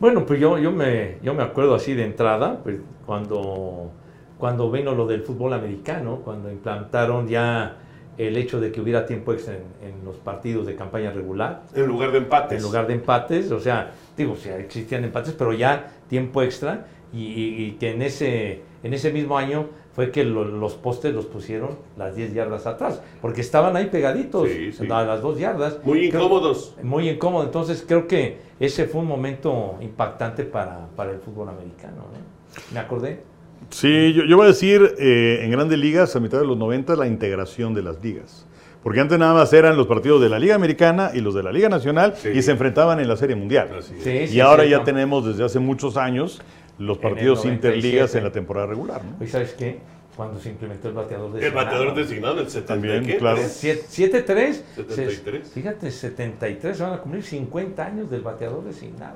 Bueno, pues yo, yo, me, yo me acuerdo así de entrada, pues cuando, cuando vino lo del fútbol americano, cuando implantaron ya el hecho de que hubiera tiempo extra en, en los partidos de campaña regular, En lugar de empates. en lugar de empates, o sea, digo, sí, existían empates, pero ya tiempo extra, y, y- y que en ese, en ese mismo año fue que lo- los postes los pusieron las 10 yardas atrás, porque estaban ahí pegaditos Sí, sí. a las dos yardas. Muy Creo- incómodos. muy incómodo. Entonces creo que ese fue un momento impactante para, para el fútbol americano. ¿no? Me acordé. Sí, yo, yo voy a decir, eh, en grandes ligas, a mitad de los 90, la integración de las ligas. Porque antes nada más eran los partidos de la Liga Americana y los de la Liga Nacional Sí. y se enfrentaban en la Serie Mundial. Sí, y sí, ahora sí, ya no. tenemos desde hace muchos años los el partidos 97. interligas en la temporada regular. ¿no? Oye, ¿sabes qué? Cuando se implementó el bateador El designado. bateador designado en el 70 También, ¿qué? claro. Siete- 7-3. 73. Se- Fíjate, 73. Se van a cumplir 50 años del bateador designado.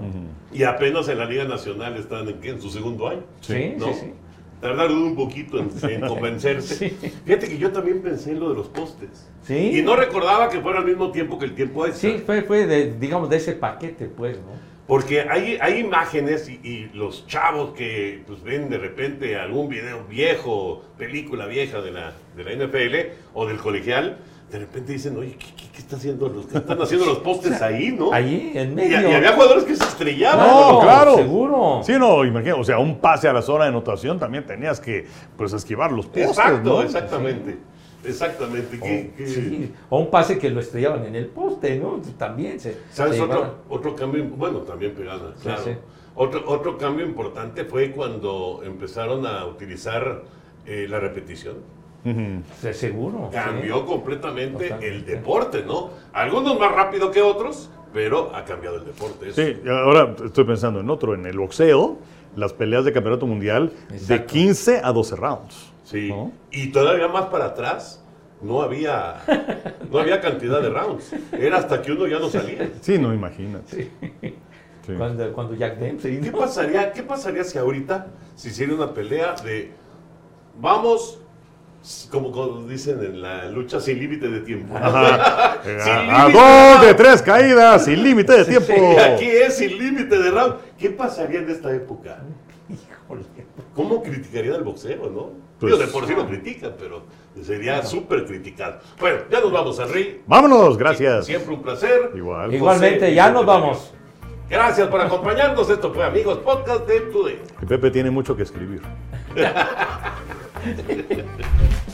Y apenas en la Liga Nacional están en, su segundo año. Sí, ¿no? sí, sí. Tardaron un poquito en, en <laughs> convencerse. Fíjate que yo también pensé en lo de los postes. Sí. Y no recordaba que fuera al mismo tiempo que el tiempo extra. Sí, fue, fue de, digamos, de ese paquete, pues, ¿no? Porque hay, hay imágenes y, y los chavos que pues, ven de repente algún video viejo, película vieja de la, de la NFL o del colegial, de repente dicen, oye, ¿qué, qué, qué está haciendo los, qué están haciendo los postes <laughs> ahí, no? Allí, en medio. y había jugadores que se estrellaban. No, claro. Seguro. Sí, no, imagina, o sea, un pase a la zona de anotación también tenías que pues esquivar los postes, Exacto, ¿no? exactamente. Exactamente. que- que- Sí, O un pase que lo estrellaban en el poste, ¿no? También se. ¿Sabes se otro, otro cambio? Bueno, también pegada, claro. sí. Otro, otro cambio importante fue cuando empezaron a utilizar eh, la repetición. Se- Seguro. sí. Cambió completamente Totalmente. el deporte, ¿no? Algunos más rápido que otros, pero ha cambiado el deporte. eso. Sí, ahora estoy pensando en otro, en el boxeo, las peleas de campeonato mundial de Exacto. 15 a 12 rounds. Sí. ¿no? Y todavía más para atrás, no había, no había cantidad de rounds. Era hasta que uno ya no salía. Sí, no imagínate. Sí. Cuando, cuando Jack Dempsey. ¿Qué pasaría, ¿Qué pasaría si ahorita se hiciera una pelea de vamos, como, como dicen en la lucha, sin límite de tiempo? <laughs> A, dos de tres caídas, sin límite de tiempo. Sí, aquí es sin límite de round. ¿Qué pasaría en esta época? Híjole. ¿Cómo criticarían el boxeo, no? Pues- Digo, de por sí lo critican, pero sería súper criticado. Bueno, ya nos vamos, Henry. Vámonos, gracias. Siempre un placer. Igual. José Igualmente, ya nos vamos. Gracias por acompañarnos. Esto fue Amigos Podcast de Today. Pepe tiene mucho que escribir. <laughs>